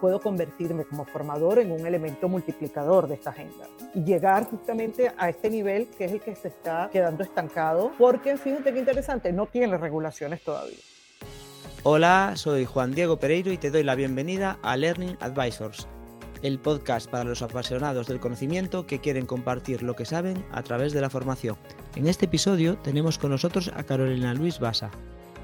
puedo convertirme como formador en un elemento multiplicador de esta agenda y llegar justamente a este nivel que es el que se está quedando estancado, porque fíjate qué interesante, no tiene regulaciones todavía. Hola, soy Juan Diego Pereiro y te doy la bienvenida a Learning Advisors, el podcast para los apasionados del conocimiento que quieren compartir lo que saben a través de la formación. En este episodio tenemos con nosotros a Carolina Luis Basa,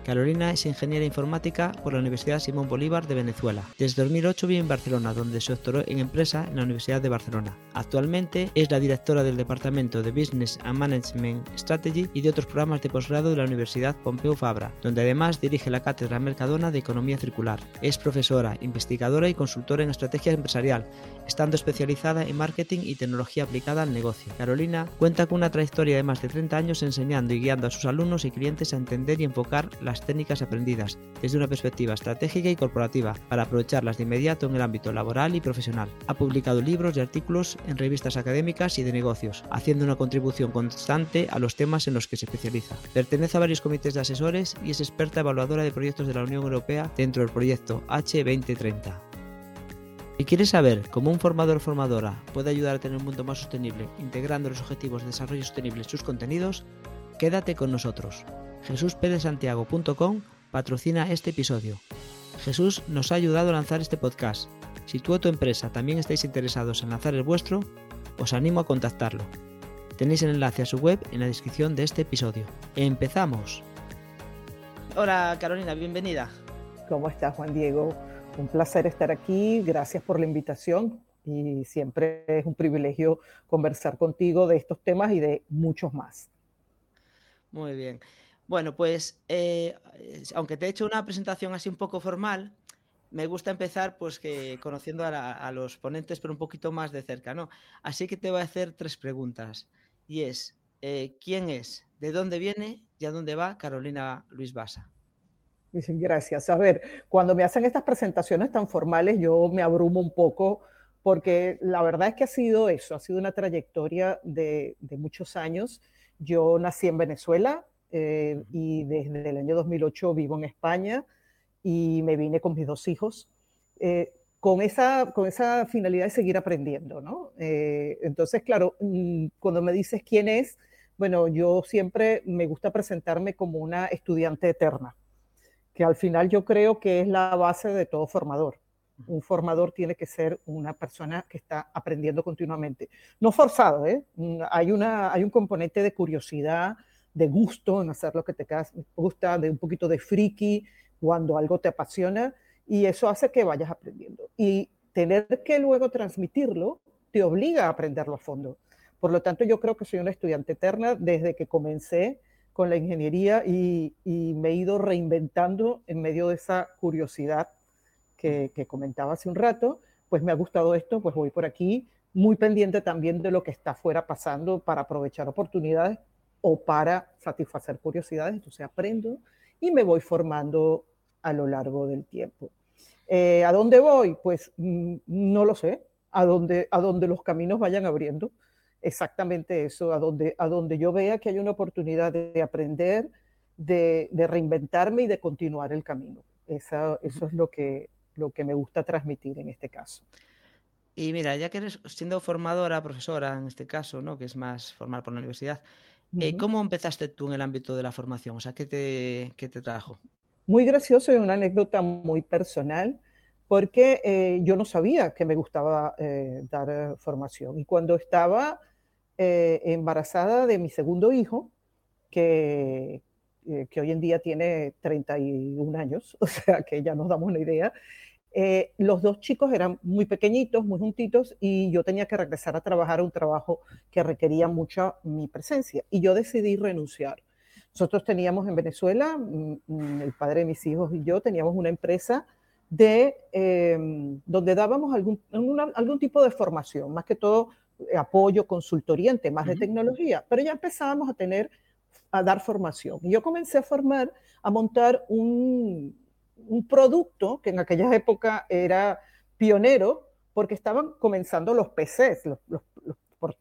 Carolina es ingeniera informática por la Universidad Simón Bolívar de Venezuela. Desde 2008 vive en Barcelona, donde se doctoró en empresa en la Universidad de Barcelona. Actualmente es la directora del Departamento de Business and Management Strategy y de otros programas de posgrado de la Universidad Pompeu Fabra, donde además dirige la cátedra Mercadona de Economía Circular. Es profesora, investigadora y consultora en estrategia empresarial, estando especializada en marketing y tecnología aplicada al negocio. Carolina cuenta con una trayectoria de más de 30 años enseñando y guiando a sus alumnos y clientes a entender y enfocar la técnicas aprendidas desde una perspectiva estratégica y corporativa para aprovecharlas de inmediato en el ámbito laboral y profesional. Ha publicado libros y artículos en revistas académicas y de negocios, haciendo una contribución constante a los temas en los que se especializa. Pertenece a varios comités de asesores y es experta evaluadora de proyectos de la Unión Europea dentro del proyecto H2030. Si quieres saber cómo un formador o formadora puede ayudar a tener un mundo más sostenible integrando los objetivos de desarrollo sostenible en sus contenidos, quédate con nosotros jesusperezsantiago.com patrocina este episodio. Jesús nos ha ayudado a lanzar este podcast. Si tú o tu empresa también estáis interesados en lanzar el vuestro, os animo a contactarlo. Tenéis el enlace a su web en la descripción de este episodio. ¡Empezamos! Hola Carolina, bienvenida. ¿Cómo estás Juan Diego? Un placer estar aquí, gracias por la invitación y siempre es un privilegio conversar contigo de estos temas y de muchos más. Muy bien. Bueno, pues eh, aunque te he hecho una presentación así un poco formal, me gusta empezar pues conociendo a, los ponentes pero un poquito más de cerca, ¿no? Así que te voy a hacer tres preguntas y es eh, ¿quién es, de dónde viene y a dónde va Carolina Luis Basa? Gracias. A ver, cuando me hacen estas presentaciones tan formales yo me abrumo un poco porque la verdad es que ha sido eso, ha sido una trayectoria de, de muchos años. Yo nací en Venezuela, eh, y desde el año 2008 vivo en España y me vine con mis dos hijos. Eh, con esa, con esa finalidad de seguir aprendiendo, ¿no? Eh, entonces, claro, mm, cuando me dices quién es, bueno, yo siempre me gusta presentarme como una estudiante eterna, que al final yo creo que es la base de todo formador. Un formador tiene que ser una persona que está aprendiendo continuamente. No forzado, ¿eh? Mm, hay, una, hay un componente de curiosidad, de gusto en hacer lo que te gusta, de un poquito de friki cuando algo te apasiona y eso hace que vayas aprendiendo. Y tener que luego transmitirlo te obliga a aprenderlo a fondo. Por lo tanto, yo creo que soy una estudiante eterna desde que comencé con la ingeniería y, me he ido reinventando en medio de esa curiosidad que, comentaba hace un rato, pues me ha gustado esto, pues voy por aquí, muy pendiente también de lo que está fuera pasando para aprovechar oportunidades o para satisfacer curiosidades, entonces aprendo y me voy formando a lo largo del tiempo. Eh, ¿A dónde voy? Pues mm, no lo sé, a dónde, a dónde los caminos vayan abriendo, exactamente eso, a donde, a donde yo vea que hay una oportunidad de aprender, de, reinventarme y de continuar el camino. eso es lo que, lo que me gusta transmitir en este caso. Y mira, ya que eres siendo formadora, profesora en este caso, ¿no? que es más formal por la universidad, eh, ¿Cómo empezaste tú en el ámbito de la formación? O sea, ¿qué te, qué te trajo? Muy gracioso y una anécdota muy personal, porque eh, yo no sabía que me gustaba eh, dar formación. Y cuando estaba embarazada de mi segundo hijo, que, que hoy en día tiene 31 años, o sea que ya nos damos una idea, eh, los dos chicos eran muy pequeñitos, muy juntitos, y yo tenía que regresar a trabajar a un trabajo que requería mucha mi presencia. Y yo decidí renunciar. Nosotros teníamos en Venezuela, mm, mm, el padre de mis hijos y yo, teníamos una empresa de, em, donde dábamos algún, algún tipo de formación, más que todo eh, apoyo, consultoría en temas de tecnología, pero ya empezábamos a tener, a dar formación. Y yo comencé a formar, a montar un, un producto que en aquella época era pionero porque estaban comenzando los PCs, los,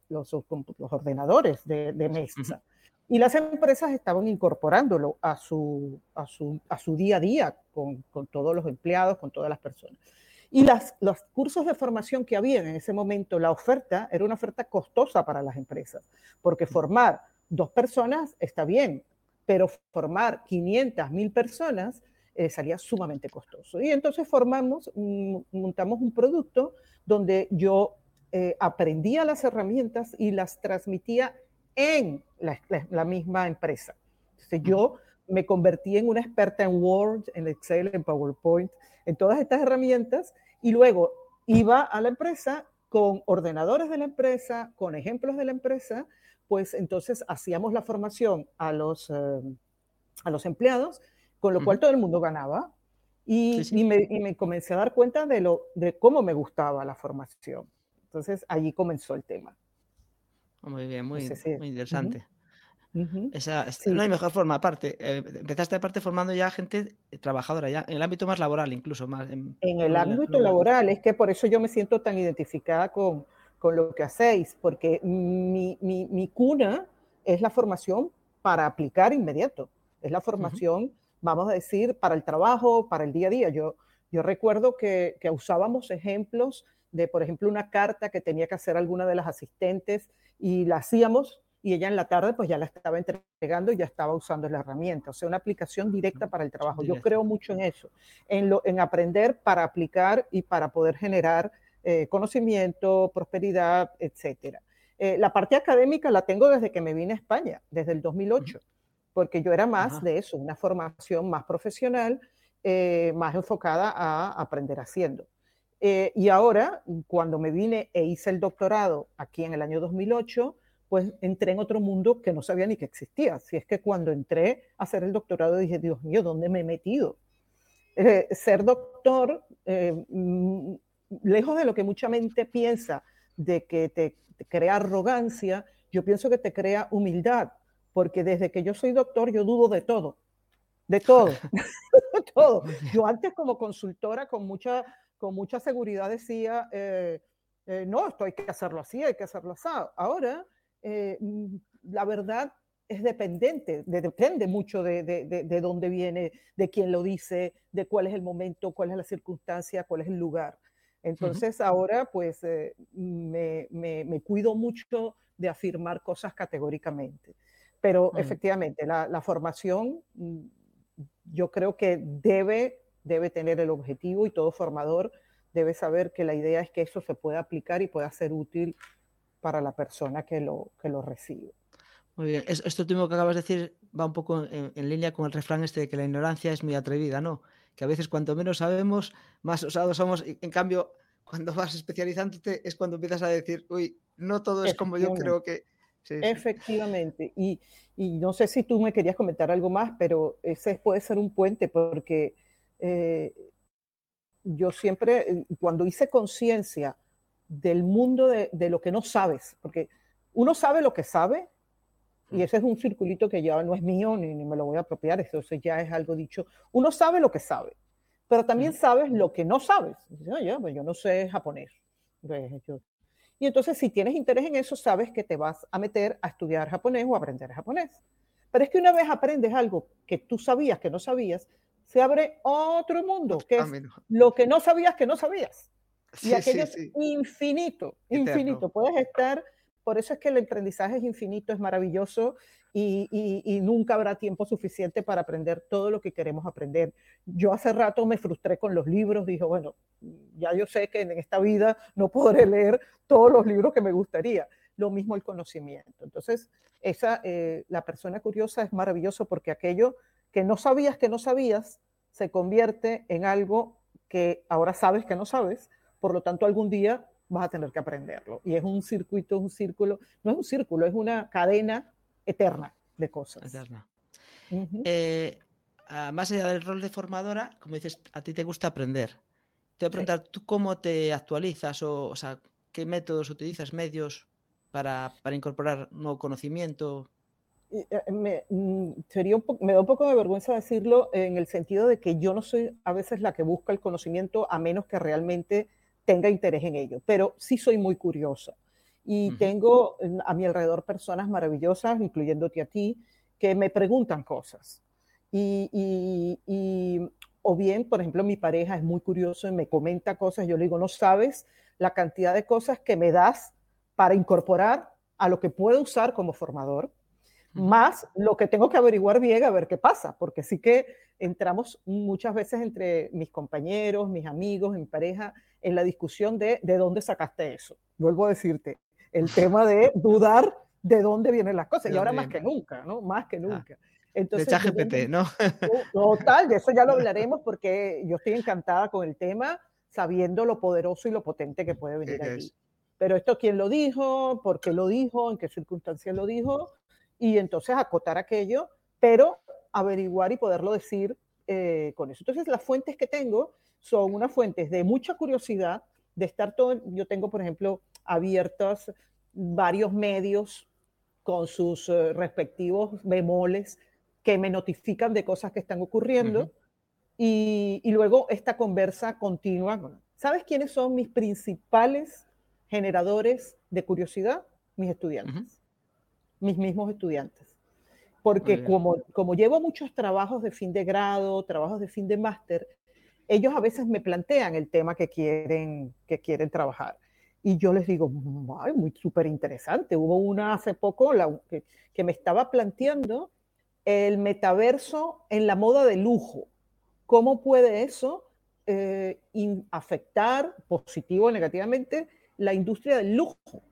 los, ordenadores de, mesa. Y las empresas estaban incorporándolo a su, a su, a su día a día con, con, todos los empleados, con todas las personas. Y las, los cursos de formación que había en ese momento, la oferta era una oferta costosa para las empresas, porque formar dos personas está bien, pero formar 500, 1000 personas eh, salía sumamente costoso. Y entonces formamos, mm, montamos un producto donde yo eh, aprendía las herramientas y las transmitía en la, la misma empresa. Entonces yo me convertí en una experta en Word, en Excel, en PowerPoint, en todas estas herramientas y luego iba a la empresa con ordenadores de la empresa, con ejemplos de la empresa, pues entonces hacíamos la formación a los, eh, a los empleados, con lo cual todo el mundo ganaba. Y, Y, me, y, me, comencé a dar cuenta de, lo, de cómo me gustaba la formación. Entonces allí comenzó el tema. Muy bien, muy, muy interesante. Esa, No hay mejor forma, aparte. Eh, empezaste aparte formando ya gente trabajadora, ya en el ámbito más laboral, incluso más. En, el ámbito laboral, es que por eso yo me siento tan identificada con, con lo que hacéis, porque mi, mi, mi, cuna es la formación para aplicar inmediato, es la formación, vamos a decir, para el trabajo, para el día a día. Yo, yo recuerdo que, que usábamos ejemplos de, por ejemplo, una carta que tenía que hacer alguna de las asistentes y la hacíamos y ella en la tarde pues ya la estaba entregando y ya estaba usando la herramienta, o sea, una aplicación directa para el trabajo. Yo creo mucho en eso, en, lo, en aprender para aplicar y para poder generar eh, conocimiento, prosperidad, etcétera. Eh, la parte académica la tengo desde que me vine a España, desde el 2008, porque yo era más de eso, una formación más profesional, eh, más enfocada a aprender haciendo. y ahora, cuando me vine e hice el doctorado aquí en el año 2008, pues entré en otro mundo que no sabía ni que existía. Si es que cuando entré a hacer el doctorado dije, Dios mío, ¿dónde me he metido? Eh, ser doctor, eh, mm, lejos de lo que mucha mente piensa, de que te, crea arrogancia, yo pienso que te crea humildad, porque desde que yo soy doctor yo dudo de todo, de todo, todo. Yo antes como consultora con mucha, con mucha seguridad decía, eh, no, esto hay que hacerlo así, hay que hacerlo así. Ahora eh, mm, la verdad es dependiente, depende mucho de, de, dónde viene, de quién lo dice, de cuál es el momento, cuál es la circunstancia, cuál es el lugar. Entonces ahora pues eh, me, me, cuido mucho de afirmar cosas categóricamente. Pero efectivamente, la, la, formación mm, yo creo que debe, debe tener el objetivo y todo formador debe saber que la idea es que eso se pueda aplicar y pueda ser útil para la persona que lo, que lo recibe. Muy bien, esto último que acabas de decir va un poco en, línea con el refrán este de que la ignorancia es muy atrevida, ¿no? Que a veces cuanto menos sabemos, más osados somos. En cambio, cuando vas especializándote es cuando empiezas a decir, uy, no todo es como yo creo que... Efectivamente. Y, y, no sé si tú me querías comentar algo más, pero ese puede ser un puente porque eh, yo siempre, eh, cuando hice conciencia del mundo de, lo que no sabes, porque uno sabe lo que sabe, y ese es un circulito que ya no es mío ni, me lo voy a apropiar, eso ya es algo dicho. Uno sabe lo que sabe, pero también sabes lo que no sabes. Pues yo no sé japonés. Y entonces, si tienes interés en eso, sabes que te vas a meter a estudiar japonés o a aprender japonés. Pero es que una vez aprendes algo que tú sabías que no sabías, se abre otro mundo, que es lo que no sabías que no sabías. Y aquello es infinito, infinito. Puedes estar, por eso es que el aprendizaje es infinito, es maravilloso y, y, nunca habrá tiempo suficiente para aprender todo lo que queremos aprender. Yo hace rato me frustré con los libros, dije, bueno, ya yo sé que en esta vida no podré leer todos los libros que me gustaría. Lo mismo el conocimiento. Entonces, esa, eh, la persona curiosa es maravilloso porque aquello que no sabías que no sabías se convierte en algo que ahora sabes que no sabes por lo tanto algún día vas a tener que aprenderlo. Y es un circuito, un círculo, no es un círculo, es una cadena eterna de cosas. Eterna. Eh, más allá del rol de formadora, como dices, a ti te gusta aprender. Te voy a preguntar, ¿tú cómo te actualizas o, o sea, qué métodos utilizas, medios para, para incorporar nuevo conocimiento? Eh, me, mm, sería me da un poco de vergüenza decirlo en el sentido de que yo no soy a veces la que busca el conocimiento a menos que realmente tenga interés en ello, pero sí soy muy curiosa. Y tengo a mi alrededor personas maravillosas, incluyéndote a ti, que me preguntan cosas. Y, o bien, por ejemplo, mi pareja es muy curioso y me comenta cosas, yo le digo, no sabes la cantidad de cosas que me das para incorporar a lo que puedo usar como formador, más lo que tengo que averiguar bien a ver qué pasa, porque sí que entramos muchas veces entre mis compañeros, mis amigos, mi pareja, en la discusión de de dónde sacaste eso. Vuelvo a decirte, el tema de dudar de dónde vienen las cosas, y ahora más que nunca, ¿no? Más que ah. nunca. Entonces, de GPT, ¿no? Total, de eso ya lo hablaremos porque yo estoy encantada con el tema, sabiendo lo poderoso y lo potente que puede venir aquí. Pero esto, ¿quién lo dijo? ¿Por qué lo dijo? ¿En qué circunstancias lo dijo? Y entonces acotar aquello, pero averiguar y poderlo decir eh, con eso. Entonces, las fuentes que tengo son unas fuentes de mucha curiosidad, de estar todo, yo tengo, por ejemplo, abiertos varios medios con sus eh, respectivos bemoles que me notifican de cosas que están ocurriendo. y, luego esta conversa continua. ¿Sabes quiénes son mis principales generadores de curiosidad? Mis estudiantes, mis mismos estudiantes. Porque como, como llevo muchos trabajos de fin de grado, trabajos de fin de máster, ellos a veces me plantean el tema que quieren, que quieren trabajar. Y yo les digo, muy súper interesante. Hubo una hace poco la, que, que, me estaba planteando el metaverso en la moda de lujo. ¿Cómo puede eso eh, afectar positivo o negativamente la industria del lujo?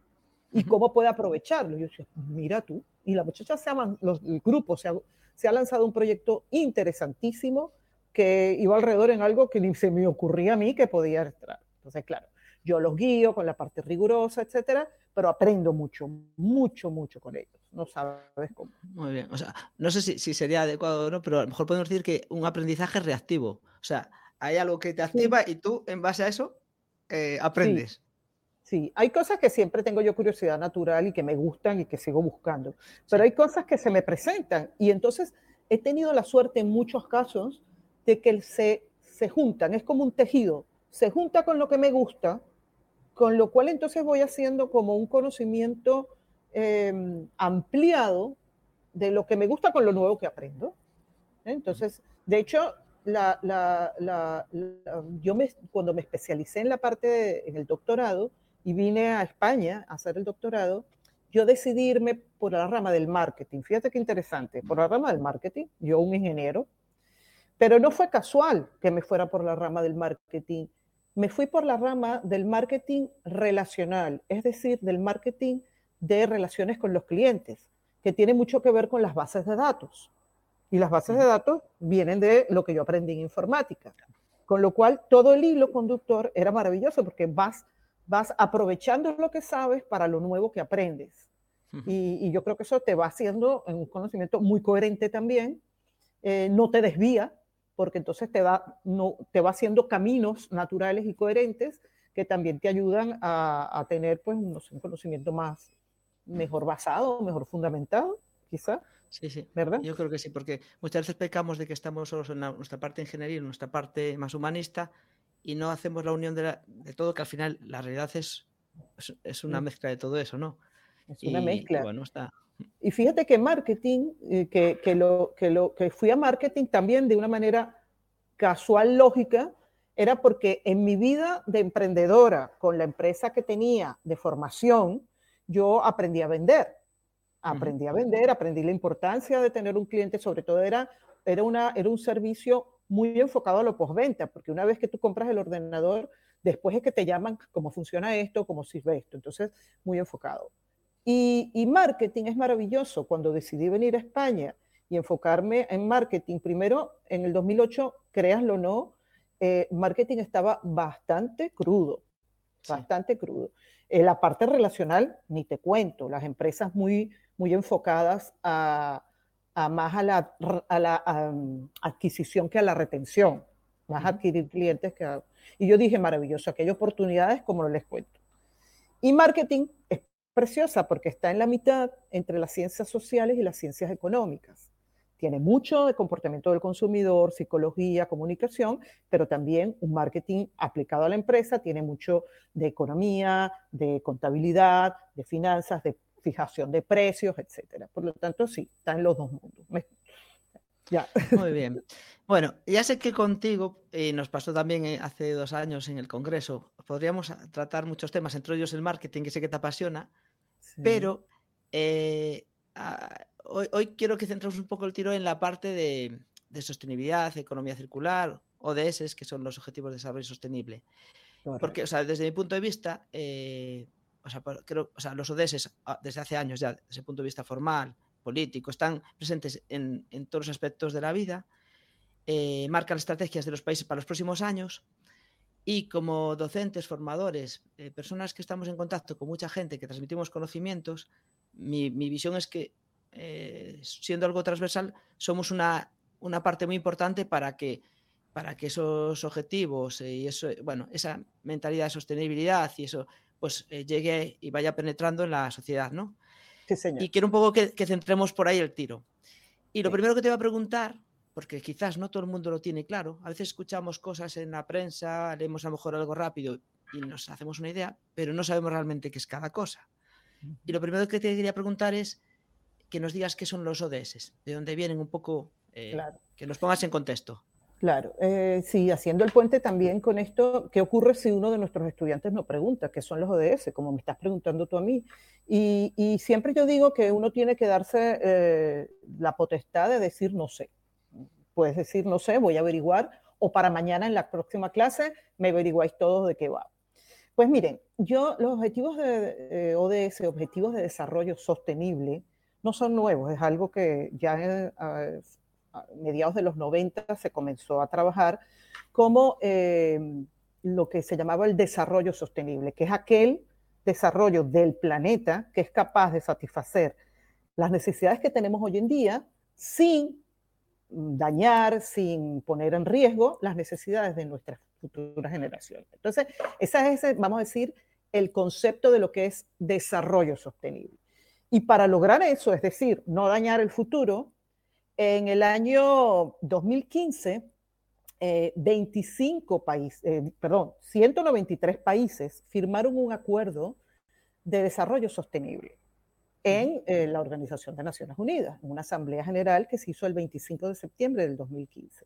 ¿Y cómo puede aprovecharlo? Yo decía, mira tú. Y la muchacha, se ha, los, el grupo se ha, se ha lanzado un proyecto interesantísimo que iba alrededor en algo que ni se me ocurría a mí que podía entrar. Entonces, claro, yo los guío con la parte rigurosa, etcétera, pero aprendo mucho, mucho, mucho con ellos. No sabes cómo. Muy bien. O sea, no sé si, si sería adecuado o no, pero a lo mejor podemos decir que un aprendizaje reactivo. O sea, hay algo que te activa y tú, en base a eso, eh, aprendes. Sí. Hay cosas que siempre tengo yo curiosidad natural y que me gustan y que sigo buscando, pero hay cosas que se me presentan y entonces he tenido la suerte en muchos casos de que se, se juntan, es como un tejido, se junta con lo que me gusta con lo cual entonces voy haciendo como un conocimiento em, ampliado de lo que me gusta con lo nuevo que aprendo. Entonces, de hecho, yo me, cuando me especialicé en la parte, en el doctorado, y vine a España a hacer el doctorado, yo decidí irme por la rama del marketing. Fíjate qué interesante, por la rama del marketing, yo un ingeniero, pero no fue casual que me fuera por la rama del marketing me fui por la rama del marketing relacional, es decir, del marketing de relaciones con los clientes, que tiene mucho que ver con las bases de datos. Y las bases de datos vienen de lo que yo aprendí en informática. Con lo cual, todo el hilo conductor era maravilloso porque vas, vas aprovechando lo que sabes para lo nuevo que aprendes. y, yo creo que eso te va haciendo un conocimiento muy coherente también, eh, no te desvía, porque entonces te va, no, te va haciendo caminos naturales y coherentes que también te ayudan a, tener pues, un conocimiento más, mejor basado, mejor fundamentado, quizá. Sí, sí. ¿Verdad? Yo creo que sí, porque muchas veces pecamos de que estamos solo en nuestra parte ingeniería, en nuestra parte más humanista, y no hacemos la unión de, todo, que al final la realidad es, es, una mezcla de todo eso, ¿no? Es una mezcla. bueno, está, y fíjate que marketing, eh, que, que, lo, que, lo, que fui a marketing también de una manera casual, lógica, era porque en mi vida de emprendedora, con la empresa que tenía de formación, yo aprendí a vender. Aprendí a vender, aprendí la importancia de tener un cliente, sobre todo era, era, una, era un servicio muy enfocado a lo postventa, porque una vez que tú compras el ordenador, después es que te llaman cómo funciona esto, cómo sirve esto. Entonces, muy enfocado. Y, marketing es maravilloso. Cuando decidí venir a España y enfocarme en marketing, primero en el 2008, créanlo o no, eh, marketing estaba bastante crudo, bastante crudo. En la parte relacional, ni te cuento, las empresas muy, muy enfocadas a, más a la, a la adquisición que a la retención, más adquirir clientes que a... Y yo dije, maravilloso, aquí hay oportunidades como les cuento. Y marketing es preciosa porque está en la mitad entre las ciencias sociales y las ciencias económicas. Tiene mucho de comportamiento del consumidor, psicología, comunicación, pero también un marketing aplicado a la empresa, tiene mucho de economía, de contabilidad, de finanzas, de fijación de precios, etc. Por lo tanto, sí, está en los dos mundos. Ya. Muy bien. Bueno, ya sé que contigo, y nos pasó también eh, hace dos años en el Congreso, podríamos tratar muchos temas, entre ellos el marketing, que sé que te apasiona, pero eh, hoy, quiero que centremos un poco el tiro en la parte de, sostenibilidad, economía circular, ODS, que son los Objetivos de Desarrollo Sostenible. Porque, o sea, desde mi punto de vista, eh, o sea, creo, o sea, los ODS ah, desde hace años ya, desde el punto de vista formal, político, están presentes en, todos los aspectos de la vida, eh, marcan las estrategias de los países para los próximos años y como docentes, formadores, eh, personas que estamos en contacto con mucha gente, que transmitimos conocimientos, mi, visión es que, siendo algo transversal, somos una, una parte muy importante para que para que esos objetivos y eso, bueno, esa mentalidad de sostenibilidad y eso, pues eh, llegue y vaya penetrando en la sociedad, ¿no? Sí, señor. Y quiero un poco que, centremos por ahí el tiro. Y lo primero que te voy a preguntar, porque quizás no todo el mundo lo tiene claro, a veces escuchamos cosas en la prensa, leemos a lo mejor algo rápido y nos hacemos una idea, pero no sabemos realmente qué es cada cosa. Y lo primero que te quería preguntar es que nos digas qué son los ODS, de dónde vienen un poco, eh, que nos pongas en contexto. Claro, eh, sí, haciendo el puente también con esto, ¿qué ocurre si uno de nuestros estudiantes nos pregunta qué son los ODS, como me estás preguntando tú a mí? Y, siempre yo digo que uno tiene que darse eh, la potestad de decir no sé. Puedes decir no sé, voy a averiguar, o para mañana en la próxima clase me averiguáis todos de qué va. Pues miren, yo los objetivos de ODS, objetivos de desarrollo sostenible, no son nuevos, es algo que ya eh, mediados de los 90 se comenzó a trabajar como eh, lo que se llamaba el desarrollo sostenible, que es aquel desarrollo del planeta que es capaz de satisfacer las necesidades que tenemos hoy en día sin dañar, sin poner en riesgo las necesidades de nuestras futuras generaciones. Entonces, ese es, vamos a decir, el concepto de lo que es desarrollo sostenible. Y para lograr eso, es decir, no dañar el futuro, en el año 2015, 25 países, perdón, 193 países firmaron un acuerdo de desarrollo sostenible en eh, la Organización de Naciones Unidas, en una asamblea general que se hizo el 25 de septiembre del 2015.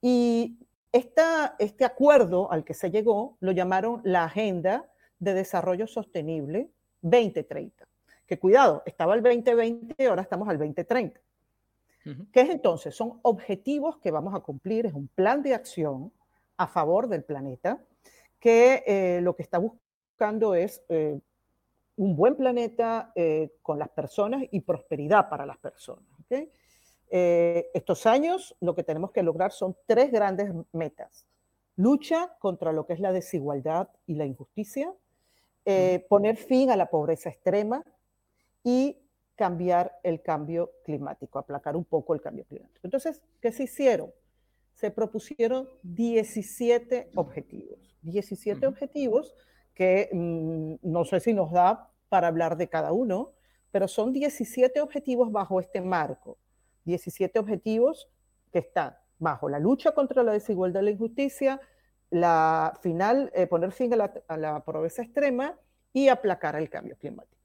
Y esta, este acuerdo al que se llegó lo llamaron la Agenda de Desarrollo Sostenible 2030. Que cuidado, estaba el 2020 y ahora estamos al 2030. ¿Qué es entonces? Son objetivos que vamos a cumplir, es un plan de acción a favor del planeta, que eh, lo que está buscando es eh, un buen planeta eh, con las personas y prosperidad para las personas. estos años lo que tenemos que lograr son tres grandes metas. Lucha contra lo que es la desigualdad y la injusticia, poner fin a la pobreza extrema y cambiar el cambio climático, aplacar un poco el cambio climático. Entonces, ¿qué se hicieron? Se propusieron 17 objetivos. 17 objetivos que mm, no sé si nos da para hablar de cada uno, pero son 17 objetivos bajo este marco. 17 objetivos que están bajo la lucha contra la desigualdad y la injusticia, la final, eh, poner fin a la, a la pobreza extrema y aplacar el cambio climático.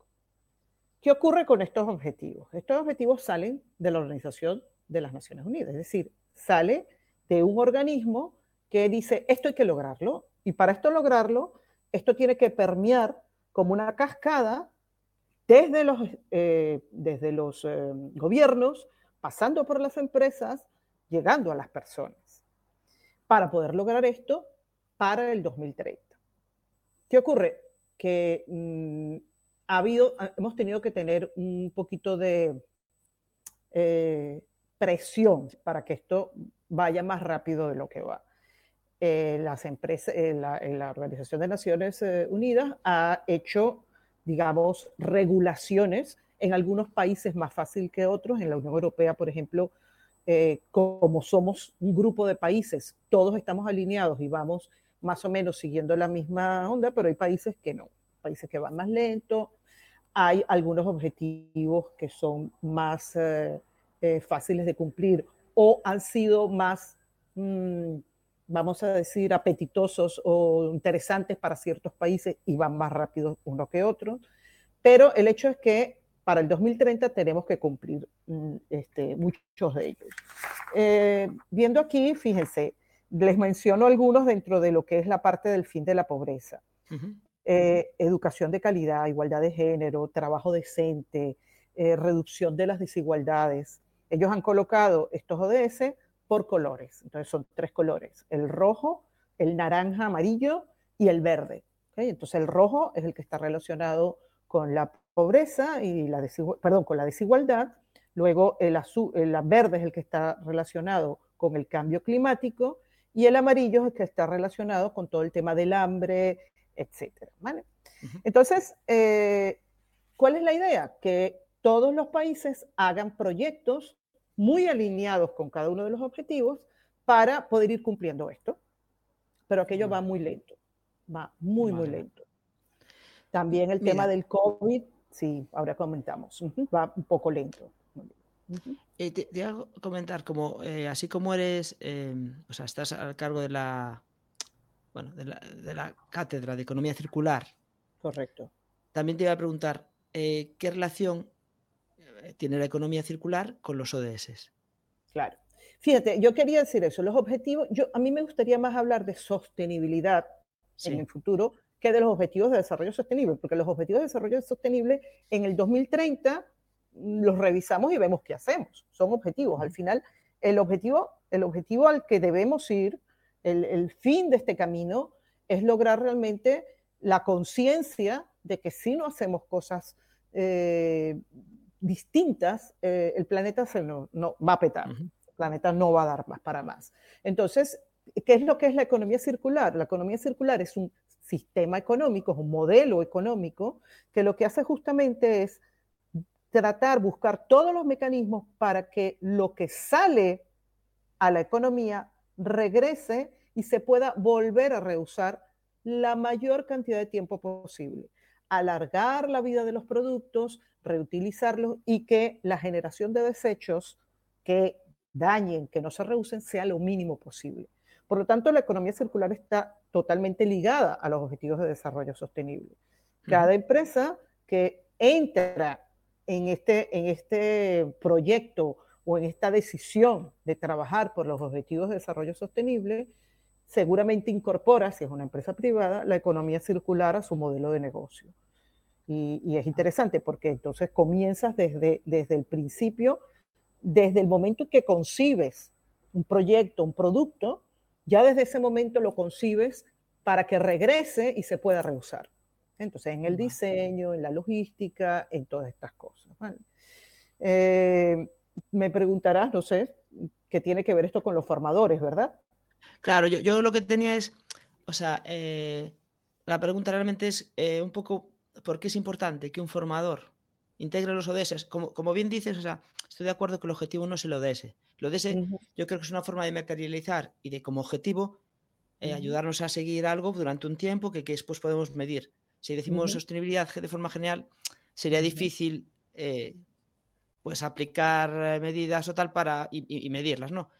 ¿Qué ocurre con estos objetivos? Estos objetivos salen de la Organización de las Naciones Unidas, es decir, sale de un organismo que dice, esto hay que lograrlo, y para esto lograrlo, esto tiene que permear como una cascada desde los, eh, desde los eh, gobiernos, pasando por las empresas, llegando a las personas, para poder lograr esto para el 2030. ¿Qué ocurre? Que mm, ha habido, hemos tenido que tener un poquito de eh, presión para que esto vaya más rápido de lo que va. Eh, las empresas, eh, la, Organización de Naciones Unidas ha hecho, digamos, regulaciones en algunos países más fácil que otros. En la Unión Europea, por ejemplo, como somos un grupo de países, todos estamos alineados y vamos más o menos siguiendo la misma onda, pero hay países que no países que van más lento, hay algunos objetivos que son más eh, eh, fáciles de cumplir o han sido más, mm, vamos a decir, apetitosos o interesantes para ciertos países y van más rápido uno que otro. Pero el hecho es que para el 2030 tenemos que cumplir mm, este, muchos de ellos. Eh, viendo aquí, fíjense, les menciono algunos dentro de lo que es la parte del fin de la pobreza. Eh, educación de calidad, igualdad de género, trabajo decente, eh, reducción de las desigualdades. Ellos han colocado estos ODS por colores. Entonces son tres colores, el rojo, el naranja, amarillo y el verde. Entonces el rojo es el que está relacionado con la pobreza y la la desigualdad. Luego el, azul, el verde es el que está relacionado con el cambio climático y el amarillo es el que está relacionado con todo el tema del hambre, etc. Entonces, eh, ¿cuál es la idea? Que todos los países hagan proyectos muy alineados con cada uno de los objetivos para poder ir cumpliendo esto. Pero aquello va muy lento, va muy, muy lento. También el tema del COVID, sí, ahora comentamos, va un poco lento. Eh, te, voy a comentar, como, eh, así como eres, em, o sea, estás al cargo de la, bueno, de la, cátedra de economía circular. Correcto. También te iba a preguntar, eh, ¿qué relación tiene la economía circular con los ODS? Claro. Fíjate, yo quería decir eso, los objetivos, yo, a mí me gustaría más hablar de sostenibilidad en el futuro que de los objetivos de desarrollo sostenible, porque los objetivos de desarrollo sostenible en el 2030 los revisamos y vemos qué hacemos. Son objetivos. Al final, el objetivo, el objetivo al que debemos ir, el, fin de este camino, es lograr realmente la conciencia de que si no hacemos cosas eh, distintas, eh, el planeta se no, va a petar. El planeta no va a dar más para más. Entonces, ¿qué es lo que es la economía circular? La economía circular es un sistema económico, es un modelo económico que lo que hace justamente es tratar, buscar todos los mecanismos para que lo que sale a la economía regrese y se pueda volver a reusar la mayor cantidad de tiempo posible. Alargar la vida de los productos, reutilizarlos y que la generación de desechos que dañen, que no se reusen, sea lo mínimo posible. Por lo tanto, la economía circular está totalmente ligada a los objetivos de desarrollo sostenible. Cada empresa que entra en este, en este proyecto o en esta decisión de trabajar por los objetivos de desarrollo sostenible, seguramente incorpora, si es una empresa privada, la economía circular a su modelo de negocio. Y, es interesante porque entonces comienzas desde, desde el principio, desde el momento que concibes un proyecto, un producto, ya desde ese momento lo concibes para que regrese y se pueda reusar. Entonces, en el diseño, en la logística, en todas estas cosas. Eh, me preguntarás, no sé, qué tiene que ver esto con los formadores, ¿verdad? Claro, yo, lo que tenía es, o sea, eh, la pregunta realmente es eh, un poco, ¿por qué es importante que un formador integre los ODS? Como, como bien dices, o sea, estoy de acuerdo que el objetivo no es el ODS. El ODS yo creo que es una forma de materializar y de como objetivo ayudarnos a seguir algo durante un tiempo que, que después podemos medir. Si decimos sostenibilidad de forma general, sería difícil eh, pues aplicar eh, medidas o tal para y, medirlas, ¿no?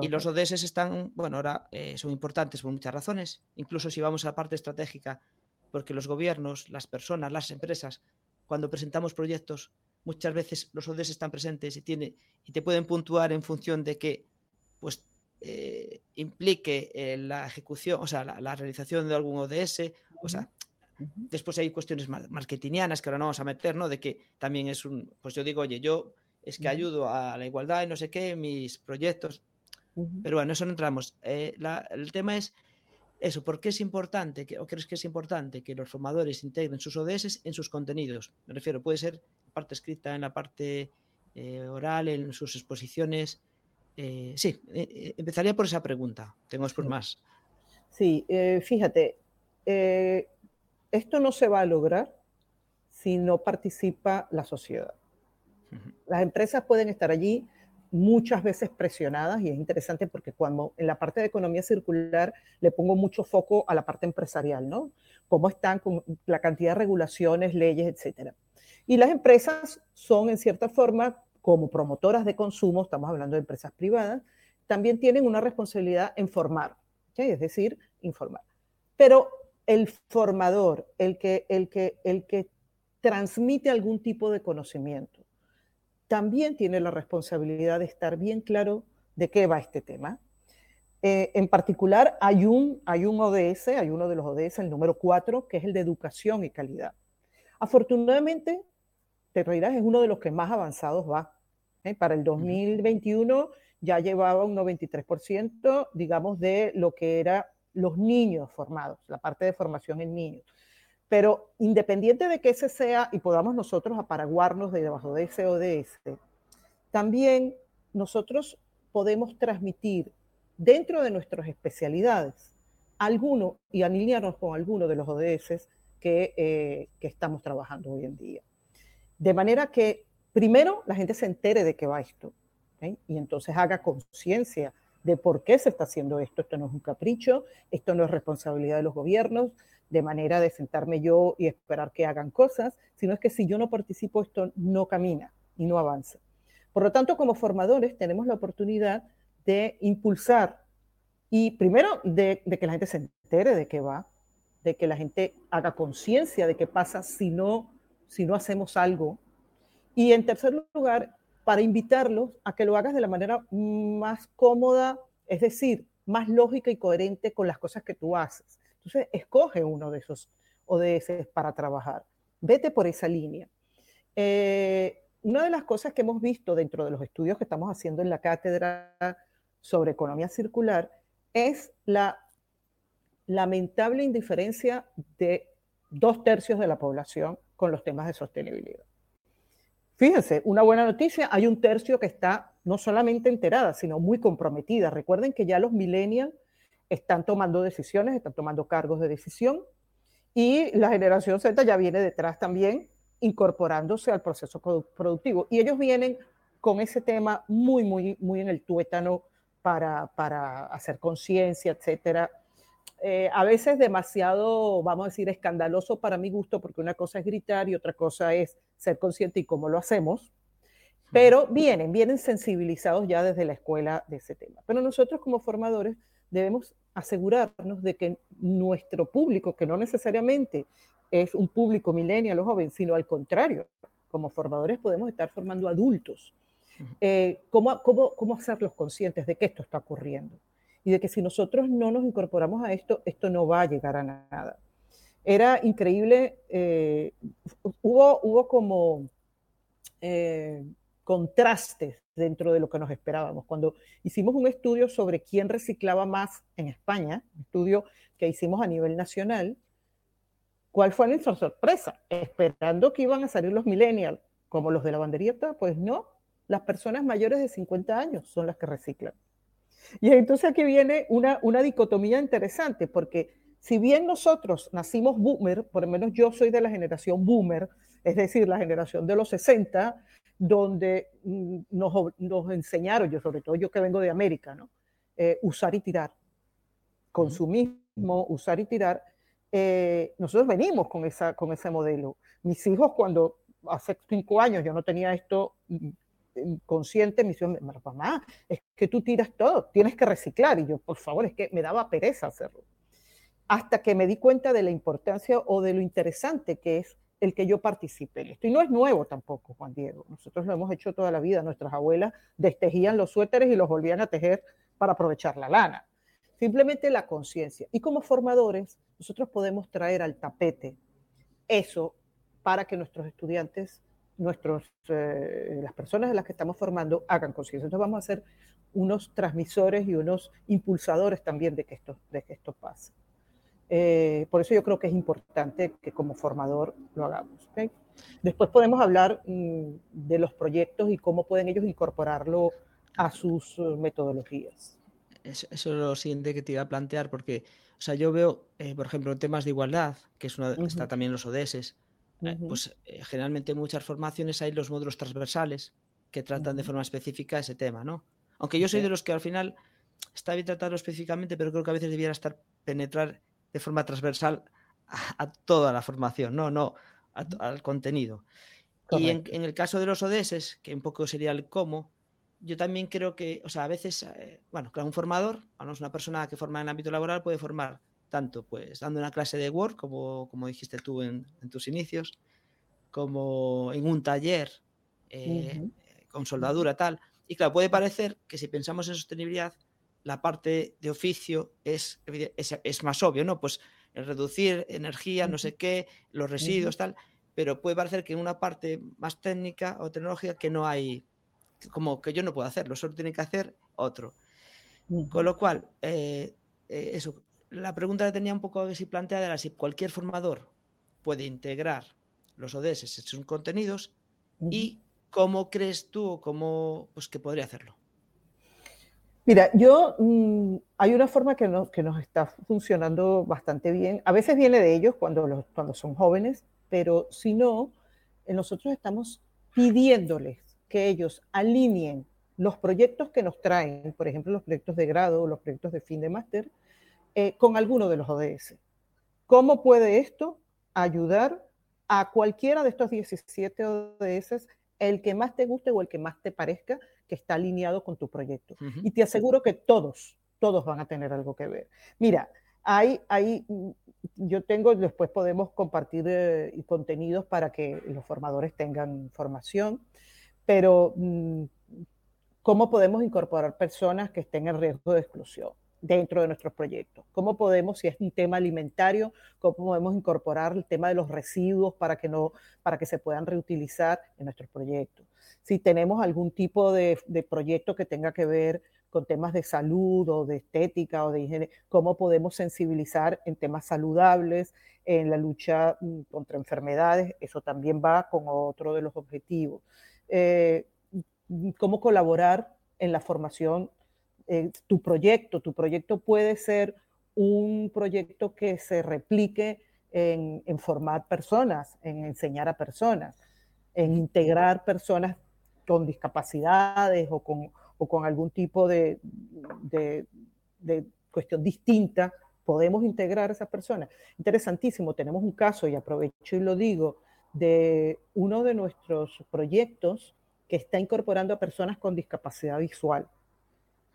Y los ODS están, bueno, ahora eh, son importantes por muchas razones, incluso si vamos a la parte estratégica, porque los gobiernos, las personas, las empresas, cuando presentamos proyectos, muchas veces los ODS están presentes y, tiene, y te pueden puntuar en función de que pues, implique la ejecución, o sea, la, la, realización de algún ODS, o sea, Después hay cuestiones marketingianas que ahora no vamos a meter, ¿no? De que también es un, pues yo digo, oye, yo es que ayudo a la igualdad y no sé qué, mis proyectos. Pero bueno, eso no entramos. Eh, el tema es eso, ¿por qué es importante, que, o crees que es importante que los formadores integren sus ODS en sus contenidos? Me refiero, puede ser parte escrita, en la parte eh, oral, en sus exposiciones. Eh, sí, empezaría por esa pregunta. Tengo después más. Sí, fíjate, esto no se va a lograr si no participa la sociedad. Las empresas pueden estar allí muchas veces presionadas y es interesante porque cuando en la parte de economía circular le pongo mucho foco a la parte empresarial, ¿no? Cómo están con la cantidad de regulaciones, leyes, etcétera. Y las empresas son en cierta forma como promotoras de consumo, estamos hablando de empresas privadas, también tienen una responsabilidad en formar, es decir, informar. Pero el formador, el que, el que, el que transmite algún tipo de conocimiento, también tiene la responsabilidad de estar bien claro de qué va este tema. Eh, en particular, hay un, hay un ODS, hay uno de los ODS, el número 4, que es el de educación y calidad. Afortunadamente, Terreiras es uno de los que más avanzados va. ¿eh? Para el 2021 ya llevaba un 93%, digamos, de lo que era los niños formados, la parte de formación en niños. Pero independiente de que ese sea y podamos nosotros aparaguarnos de debajo de ese ODS, también nosotros podemos transmitir dentro de nuestras especialidades alguno y alinearnos con alguno de los ODS que, eh, que estamos trabajando hoy en día. De manera que primero la gente se entere de qué va esto y entonces haga conciencia de por qué se está haciendo esto. Esto no es un capricho, esto no es responsabilidad de los gobiernos, de manera de sentarme yo y esperar que hagan cosas, sino es que si yo no participo esto no camina y no avanza. Por lo tanto, como formadores tenemos la oportunidad de impulsar y primero de, que la gente se entere de qué va, de que la gente haga conciencia de qué pasa si no, si no hacemos algo. Y en tercer lugar, para invitarlos a que lo hagas de la manera más cómoda, es decir, más lógica y coherente con las cosas que tú haces. Entonces, escoge uno de esos ODS para trabajar. Vete por esa línea. Eh, una de las cosas que hemos visto dentro de los estudios que estamos haciendo en la cátedra sobre economía circular es la lamentable indiferencia de dos tercios de la población con los temas de sostenibilidad. Fíjense, una buena noticia, hay un tercio que está no solamente enterada, sino muy comprometida. Recuerden que ya los millennials están tomando decisiones, están tomando cargos de decisión y la generación Z ya viene detrás también incorporándose al proceso productivo. Y ellos vienen con ese tema muy, muy, muy en el tuétano para, para hacer conciencia, etcétera. Eh, a veces demasiado, vamos a decir, escandaloso para mi gusto, porque una cosa es gritar y otra cosa es ser consciente y cómo lo hacemos, pero vienen, vienen sensibilizados ya desde la escuela de ese tema. Pero nosotros como formadores debemos asegurarnos de que nuestro público, que no necesariamente es un público millennial o joven, sino al contrario, como formadores podemos estar formando adultos. Eh, ¿cómo, cómo, cómo hacerlos conscientes de que esto está ocurriendo? Y de que si nosotros no nos incorporamos a esto, esto no va a llegar a nada era increíble. Eh, hubo, hubo como eh, contrastes dentro de lo que nos esperábamos. Cuando hicimos un estudio sobre quién reciclaba más en España, un estudio que hicimos a nivel nacional, ¿cuál fue nuestra sorpresa? Esperando que iban a salir los millennials, como los de la banderita, pues no, las personas mayores de 50 años son las que reciclan. Y entonces aquí viene una, una dicotomía interesante, porque si bien nosotros nacimos boomer, por lo menos yo soy de la generación boomer, es decir, la generación de los 60, donde mm, nos, enseñaron, yo sobre todo yo que vengo de América, ¿no? Eh, usar y tirar, consumismo, usar y tirar. Eh, nosotros venimos con, esa, con ese modelo. Mis hijos cuando hace cinco años yo no tenía esto mm, mm, consciente, me dijeron, mamá, es que tú tiras todo, tienes que reciclar. Y yo, por favor, es que me daba pereza hacerlo hasta que me di cuenta de la importancia o de lo interesante que es el que yo participe en esto. Y no es nuevo tampoco, Juan Diego. Nosotros lo hemos hecho toda la vida. Nuestras abuelas destejían los suéteres y los volvían a tejer para aprovechar la lana. Simplemente la conciencia. Y como formadores, nosotros podemos traer al tapete eso para que nuestros estudiantes, nuestros, eh, las personas de las que estamos formando, hagan conciencia. Entonces vamos a ser unos transmisores y unos impulsadores también de que esto, de que esto pase. Eh, por eso yo creo que es importante que como formador lo hagamos. Después podemos hablar mm, de los proyectos y cómo pueden ellos incorporarlo a sus uh, metodologías. Eso, es lo siguiente que te iba a plantear, porque o sea, yo veo, eh, por ejemplo, temas de igualdad, que es una, está también los ODS, eh, pues generalmente muchas formaciones hay los módulos transversales que tratan de forma específica ese tema, ¿no? Aunque yo soy de los que al final está bien tratarlo específicamente, pero creo que a veces debiera estar penetrar de forma transversal a, toda la formación, no, no, al contenido. Y en, el caso de los ODS, que un poco sería el cómo, yo también creo que, o sea, a veces, eh, bueno, claro, un formador, es una persona que forma en el ámbito laboral, puede formar tanto pues dando una clase de Word, como, como dijiste tú en, tus inicios, como en un taller eh, con soldadura tal. Y claro, puede parecer que si pensamos en sostenibilidad, la parte de oficio es, es, más obvio, ¿no? Pues el reducir energía, no sé qué, los residuos, tal, pero puede parecer que en una parte más técnica o tecnológica que no hay, como que yo no puedo hacerlo, solo tiene que hacer otro. Con lo cual, eh, eh, eso, la pregunta que tenía un poco si planteada era si cualquier formador puede integrar los ODS en sus contenidos y cómo crees tú cómo pues, que podría hacerlo. Mira, yo mm, hay una forma que, que, nos está funcionando bastante bien. A veces viene de ellos cuando, cuando son jóvenes, pero si no, eh, nosotros estamos pidiéndoles que ellos alineen los proyectos que nos traen, por ejemplo, los proyectos de grado o los proyectos de fin de máster, eh, con alguno de los ODS. ¿Cómo puede esto ayudar a cualquiera de estos 17 ODS, el que más te guste o el que más te parezca que está alineado con tu proyecto? Y te aseguro que todos, todos van a tener algo que ver. Mira, hay, hay, mm, yo tengo, después podemos compartir eh, contenidos para que los formadores tengan información, pero mm, ¿cómo podemos incorporar personas que estén en riesgo de exclusión? dentro de nuestros proyectos. ¿Cómo podemos, si es un tema alimentario, cómo podemos incorporar el tema de los residuos para que, no, para que se puedan reutilizar en nuestros proyectos? Si tenemos algún tipo de, de proyecto que tenga que ver con temas de salud o de estética o de higiene, cómo podemos sensibilizar en temas saludables, en la lucha mm, contra enfermedades, eso también va con otro de los objetivos. Eh, cómo colaborar en la formación eh, tu proyecto. Tu proyecto puede ser un proyecto que se replique en, formar personas, en enseñar a personas, en integrar personas con discapacidades o con, o con algún tipo de, de, cuestión distinta, podemos integrar a esas personas. Interesantísimo, tenemos un caso, y aprovecho y lo digo, de uno de nuestros proyectos que está incorporando a personas con discapacidad visual.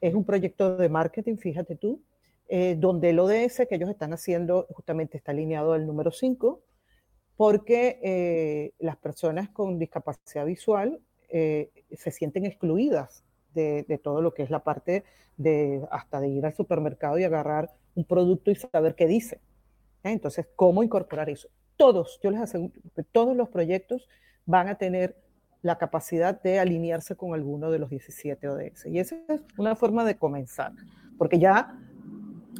Es un proyecto de marketing, fíjate tú, eh, donde el ODS que ellos están haciendo justamente está alineado al número 5, porque eh, las personas con discapacidad visual eh, se sienten excluidas de, todo lo que es la parte de hasta de ir al supermercado y agarrar un producto y saber qué dice. Entonces, ¿cómo incorporar eso? Todos, yo les aseguro que todos los proyectos van a tener la capacidad de alinearse con alguno de los 17 ODS. Y esa es una forma de comenzar, porque ya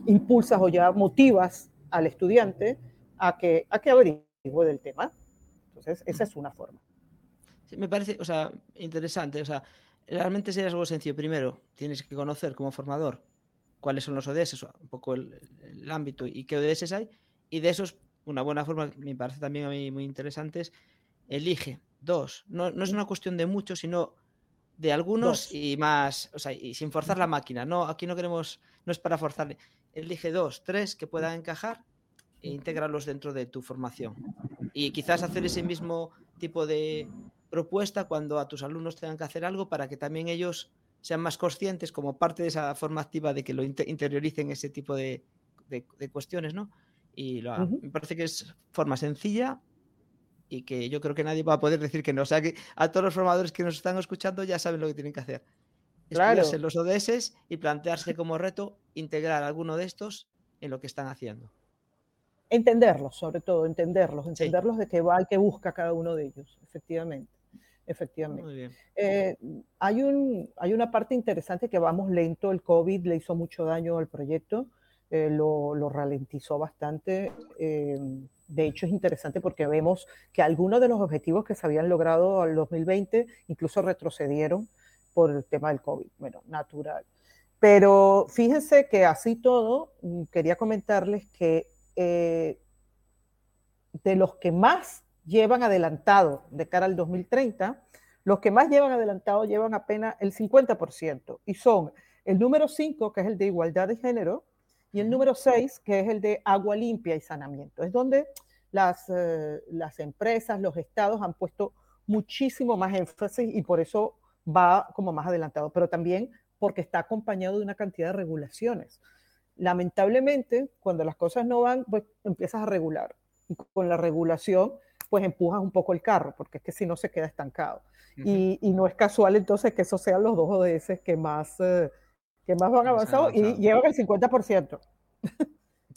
impulsas o ya motivas al estudiante a que, a que averigüe del tema. Entonces, esa es una forma. Me parece, o sea, interesante. O sea, realmente sería algo sencillo. Primero, tienes que conocer como formador cuáles son los ODS, un poco el, el ámbito y qué ODS hay. Y de esos, una buena forma, me parece también a mí muy interesante, es elige dos. No, no es una cuestión de muchos, sino de algunos y más, o sea, y sin forzar la máquina. No, aquí no queremos, no es para forzarle. Elige dos, tres que puedan encajar e integrarlos dentro de tu formación. Y quizás hacer ese mismo tipo de propuesta cuando a tus alumnos tengan que hacer algo para que también ellos sean más conscientes como parte de esa forma activa de que lo interioricen ese tipo de, de, cuestiones, ¿no? Y lo, me parece que es forma sencilla y que yo creo que nadie va a poder decir que no. O sea que a todos los formadores que nos están escuchando ya saben lo que tienen que hacer. Claro. los ODS y plantearse como reto integrar alguno de estos en lo que están haciendo. Entenderlos, sobre todo, entenderlos, entenderlos de qué va y qué busca cada uno de ellos, efectivamente. Efectivamente. Eh, hay, un, hay una parte interesante que vamos lento, el COVID le hizo mucho daño al proyecto, eh, lo, lo, ralentizó bastante. Eh, de hecho, es interesante porque vemos que algunos de los objetivos que se habían logrado al 2020 incluso retrocedieron por el tema del COVID. Bueno, natural. Pero fíjense que así todo, mm, quería comentarles que eh, de los que más llevan adelantado de cara al 2030, los que más llevan adelantado llevan apenas el 50% y son el número 5, que es el de igualdad de género, y el número 6, que es el de agua limpia y saneamiento. Es donde las, eh, las empresas, los estados han puesto muchísimo más énfasis y por eso va como más adelantado, pero también porque está acompañado de una cantidad de regulaciones. Lamentablemente, cuando las cosas no van, pues empiezas a regular. Y con la regulación pues empujas un poco el carro, porque es que si no se queda estancado. y, no es casual entonces que esos sean los dos ODS que más, eh, que más van avanzados y llevan el 50%.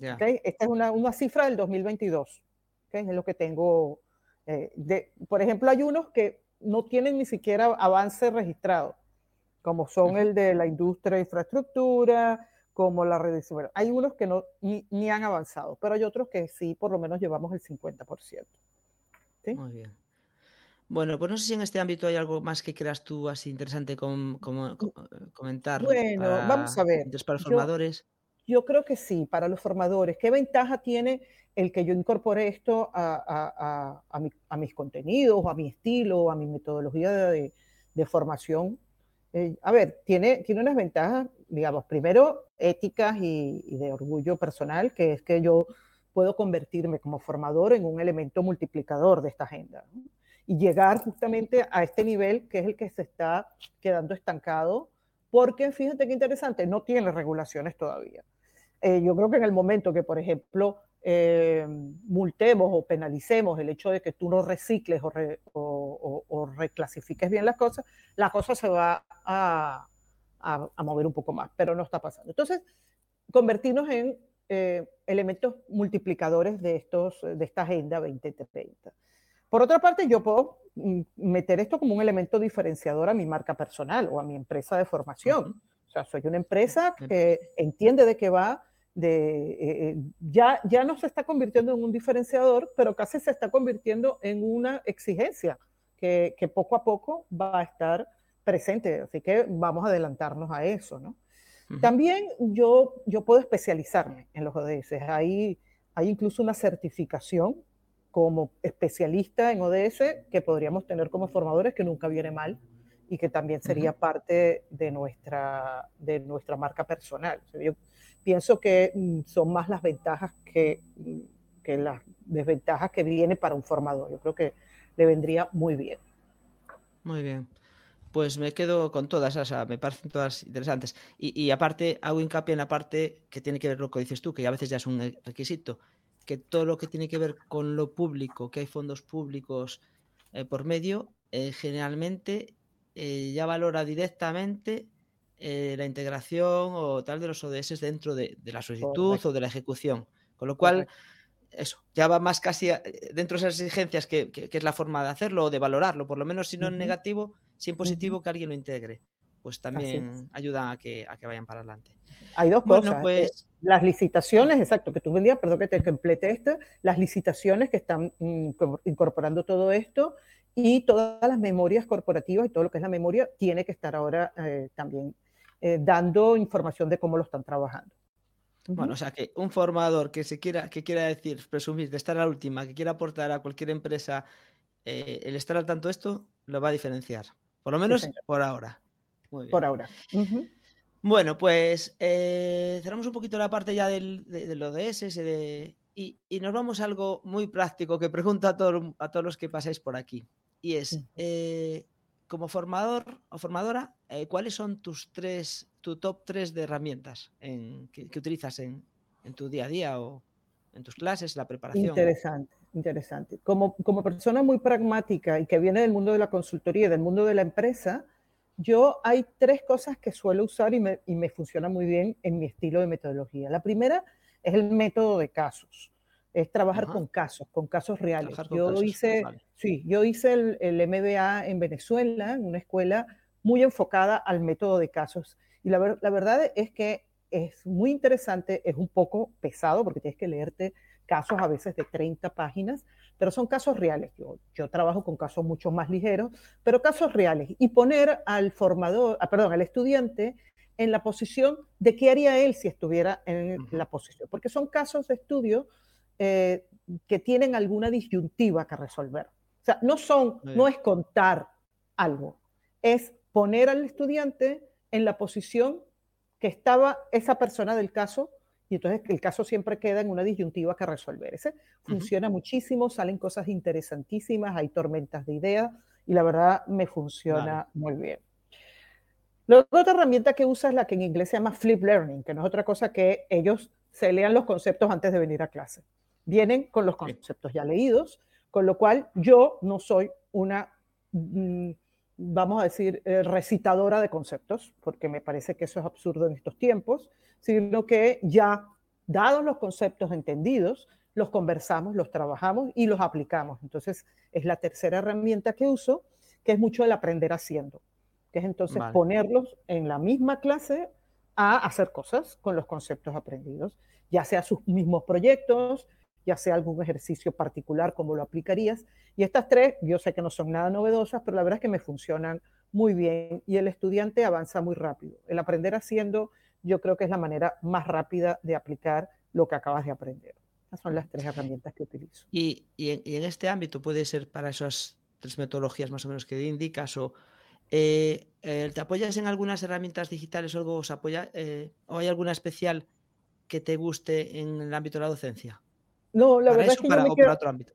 Esta es una, cifra del 2022, es lo que tengo. Eh, de, por ejemplo, hay unos que no tienen ni siquiera avance registrado, como son el de la industria de infraestructura, como la red de Hay unos que no, ni, han avanzado, pero hay otros que sí, por lo menos llevamos el 50%. Muy bien. Bueno, pues no sé si en este ámbito hay algo más que creas tú así interesante como, comentar. Bueno, vamos a ver. Para los formadores. Yo, creo que sí, para los formadores. ¿Qué ventaja tiene el que yo incorpore esto a, mis contenidos, a mi estilo, a mi metodología de, formación? Eh, a ver, tiene, tiene unas ventajas, digamos, primero éticas y, y de orgullo personal, que es que yo puedo convertirme como formador en un elemento multiplicador de esta agenda y llegar justamente a este nivel que es el que se está quedando estancado, porque fíjate qué interesante, no tiene regulaciones todavía. Eh, yo creo que en el momento que, por ejemplo, eh, multemos o penalicemos el hecho de que tú no recicles o, o, reclasifiques bien las cosas, la cosa se va a, a, a mover un poco más, pero no está pasando. Entonces, convertirnos en eh, elementos multiplicadores de, estos, de esta Agenda 2030. Por otra parte, yo puedo mm, meter esto como un elemento diferenciador a mi marca personal o a mi empresa de formación. O sea, soy una empresa que entiende de qué va, de, eh, eh, ya, ya no se está convirtiendo en un diferenciador, pero casi se está convirtiendo en una exigencia que, que poco a poco va a estar presente. Así que vamos a adelantarnos a eso, ¿no? También yo, yo puedo especializarme en los ODS. Hay, hay incluso una certificación como especialista en ODS que podríamos tener como formadores, que nunca viene mal y que también sería parte de nuestra, de nuestra marca personal. Yo pienso que mm, son más las ventajas que, mm, que las desventajas que viene para un formador. Yo creo que le vendría muy bien. Muy bien. Pues me quedo con todas, o sea, me parecen todas interesantes. Y, aparte, hago hincapié en la parte que tiene que ver lo que dices tú, que a veces ya es un requisito, que todo lo que tiene que ver con lo público, que hay fondos públicos eh, por medio, eh, generalmente eh, ya valora directamente la integración o tal de los ODS dentro de, la solicitud o de la ejecución. Con lo cual, eso, ya va más casi dentro de esas exigencias que, es la forma de hacerlo o de valorarlo, por lo menos si no en negativo, si en positivo que alguien lo integre, pues también ayuda a que, a que vayan para adelante. Hay dos cosas. ¿eh? Pues, las licitaciones, exacto, que tú vendías, perdón que te complete esto, las licitaciones que están incorporando todo esto y todas las memorias corporativas y todo lo que es la memoria tiene que estar ahora eh, también eh, dando información de cómo lo están trabajando. Bueno, o sea que un formador que se quiera, que quiera decir, presumir de estar a la última, que quiera aportar a cualquier empresa el estar al tanto de esto, lo va a diferenciar. Por lo menos por ahora. Por ahora. Bueno, pues eh, cerramos un poquito la parte ya del, de, lo de de, y, nos vamos a algo muy práctico que pregunto a, a todos los que pasáis por aquí. Y es, eh, como formador o formadora, eh, ¿cuáles son tus tres, tu top tres de herramientas que, utilizas en, en, tu día a día o en tus clases, la preparación? Interesante interesante. Como, como persona muy pragmática y que viene del mundo de la consultoría, del mundo de la empresa, yo hay tres cosas que suelo usar y me, y me funciona muy bien en mi estilo de metodología. La primera es el método de casos. Es trabajar con casos, con casos reales. yo hice, sí, yo hice el, el, MBA en Venezuela, en una escuela muy enfocada al método de casos. Y la, la verdad es que es muy interesante, es un poco pesado porque tienes que leerte casos a veces de 30 páginas, pero son casos reales. Yo, yo trabajo con casos mucho más ligeros, pero casos reales. Y poner al formador, ah, perdón, al estudiante en la posición de qué haría él si estuviera en la posición, porque son casos de estudio eh, que tienen alguna disyuntiva que resolver. O sea, no son, no es contar algo, es poner al estudiante en la posición que estaba esa persona del caso y entonces el caso siempre queda en una disyuntiva que resolver. Ese funciona muchísimo, salen cosas interesantísimas, hay tormentas de ideas y la verdad me funciona muy bien. Luego otra herramienta que usa es la que en inglés se llama flip learning, que no es otra cosa que ellos se lean los conceptos antes de venir a clase. Vienen con los conceptos ya leídos, Con lo cual, yo no soy una, mm, vamos a decir, eh, recitadora de conceptos, porque me parece que eso es absurdo en estos tiempos, sino que ya, dados los conceptos entendidos, los conversamos, los trabajamos y los aplicamos. Entonces, es la tercera herramienta que uso, que es mucho el aprender haciendo, que es entonces ponerlos en la misma clase a hacer cosas con los conceptos aprendidos, ya sea sus mismos proyectos, ya sea algún ejercicio particular, como lo aplicarías. Y estas tres, yo sé que no son nada novedosas, pero la verdad es que me funcionan muy bien y el estudiante avanza muy rápido. El aprender haciendo, yo creo que es la manera más rápida de aplicar lo que acabas de aprender. Esas son las tres herramientas que utilizo. Y, en, este ámbito puede ser para esas tres metodologías más o menos que indicas o eh, eh, ¿te apoyas en algunas herramientas digitales o algo os apoya, eh, o hay alguna especial que te guste en el ámbito de la docencia? No, la verdad es que para, otro ámbito.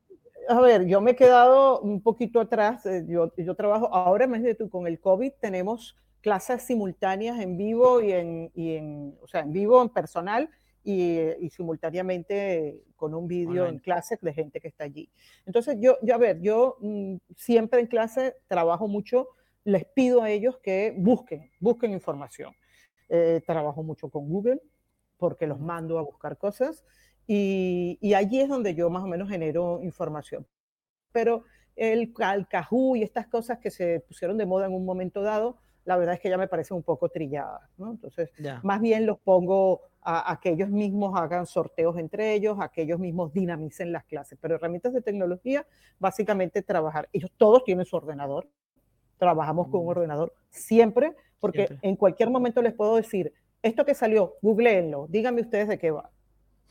A ver, yo me he quedado un poquito atrás. Eh, yo, yo trabajo ahora, de tú, con el COVID tenemos clases simultáneas en vivo y en, y en o sea, en vivo, en personal y, y simultáneamente con un vídeo en clase de gente que está allí. Entonces, yo, yo a ver, yo mm, siempre en clase trabajo mucho, les pido a ellos que busquen, busquen información. Eh, trabajo mucho con Google porque los mando a buscar cosas y, allí es donde yo más o menos genero información. Pero el Calcajú y estas cosas que se pusieron de moda en un momento dado, la verdad es que ya me parecen un poco trilladas, ¿no? Entonces, más bien los pongo a, que ellos mismos hagan sorteos entre ellos, a que ellos mismos dinamicen las clases. Pero herramientas de tecnología, básicamente trabajar. Ellos todos tienen su ordenador, trabajamos con un mm. ordenador siempre, porque en cualquier momento les puedo decir, esto que salió, googleenlo, díganme ustedes de qué va.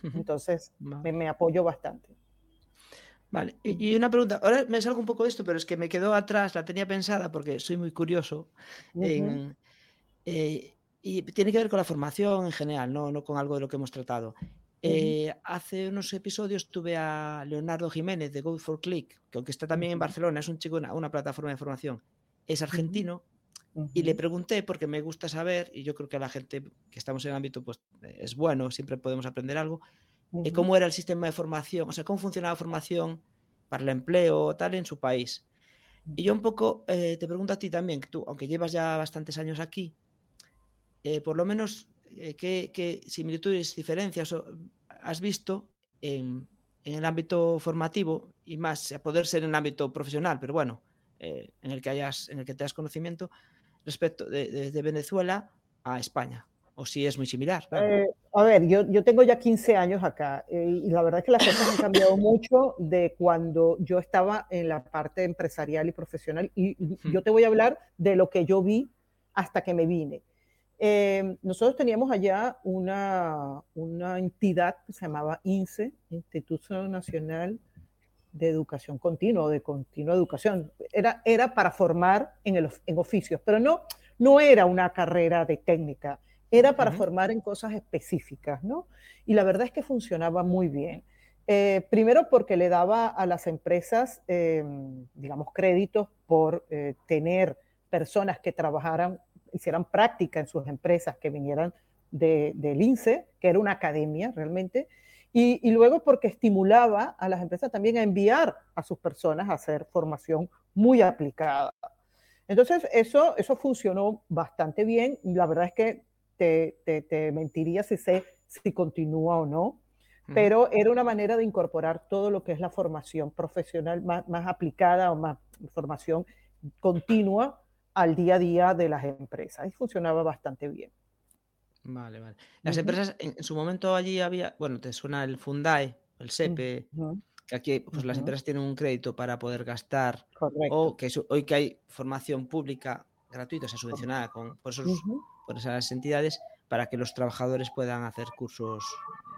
Entonces, me, apoyo bastante. Vale, y, una pregunta, ahora me salgo un poco de esto, pero es que me quedó atrás, la tenía pensada porque soy muy curioso. Eh, y tiene que ver con la formación en general, no, no con algo de lo que hemos tratado. Eh, hace unos episodios tuve a Leonardo Jiménez de Go for Click, que aunque está también en Barcelona, es un chico, una, una plataforma de formación, es argentino, y le pregunté, porque me gusta saber, y yo creo que a la gente que estamos en el ámbito pues, es bueno, siempre podemos aprender algo, uh cómo era el sistema de formación, o sea, cómo funcionaba la formación para el empleo tal en su país. Y yo un poco eh, te pregunto a ti también, que tú, aunque llevas ya bastantes años aquí, eh, por lo menos, eh, ¿qué, similitudes, diferencias has visto en, en, el ámbito formativo y más, a poder ser en el ámbito profesional, pero bueno, en, el que hayas, en el que tengas conocimiento, respecto de, Venezuela a España? ¿O si es muy similar? Eh, a ver, yo, yo, tengo ya 15 años acá eh, y la verdad es que las cosas han cambiado mucho de cuando yo estaba en la parte empresarial y profesional y yo te voy a hablar de lo que yo vi hasta que me vine. Eh, nosotros teníamos allá una, una entidad que se llamaba INSE, Instituto Nacional de educación continua o de continua educación. Era, era para formar en, el, en oficios, pero no, no era una carrera de técnica, era para formar en cosas específicas, ¿no? Y la verdad es que funcionaba muy bien. Eh, primero porque le daba a las empresas, em, digamos, créditos por eh, tener personas que trabajaran, hicieran práctica en sus empresas, que vinieran de, del INSE, que era una academia realmente, y, luego porque estimulaba a las empresas también a enviar a sus personas a hacer formación muy aplicada. Entonces, eso, eso funcionó bastante bien. La verdad es que te, te, mentiría si sé si continúa o no, pero era una manera de incorporar todo lo que es la formación profesional más, más aplicada o más formación continua al día a día de las empresas. Y funcionaba bastante bien. Vale, vale. Las empresas, en, su momento allí había, bueno, te suena el Fundae, el SEPE, que aquí pues, las empresas tienen un crédito para poder gastar, o que hoy que hay formación pública gratuita, o sea, subvencionada con, por, por esas entidades, para que los trabajadores puedan hacer cursos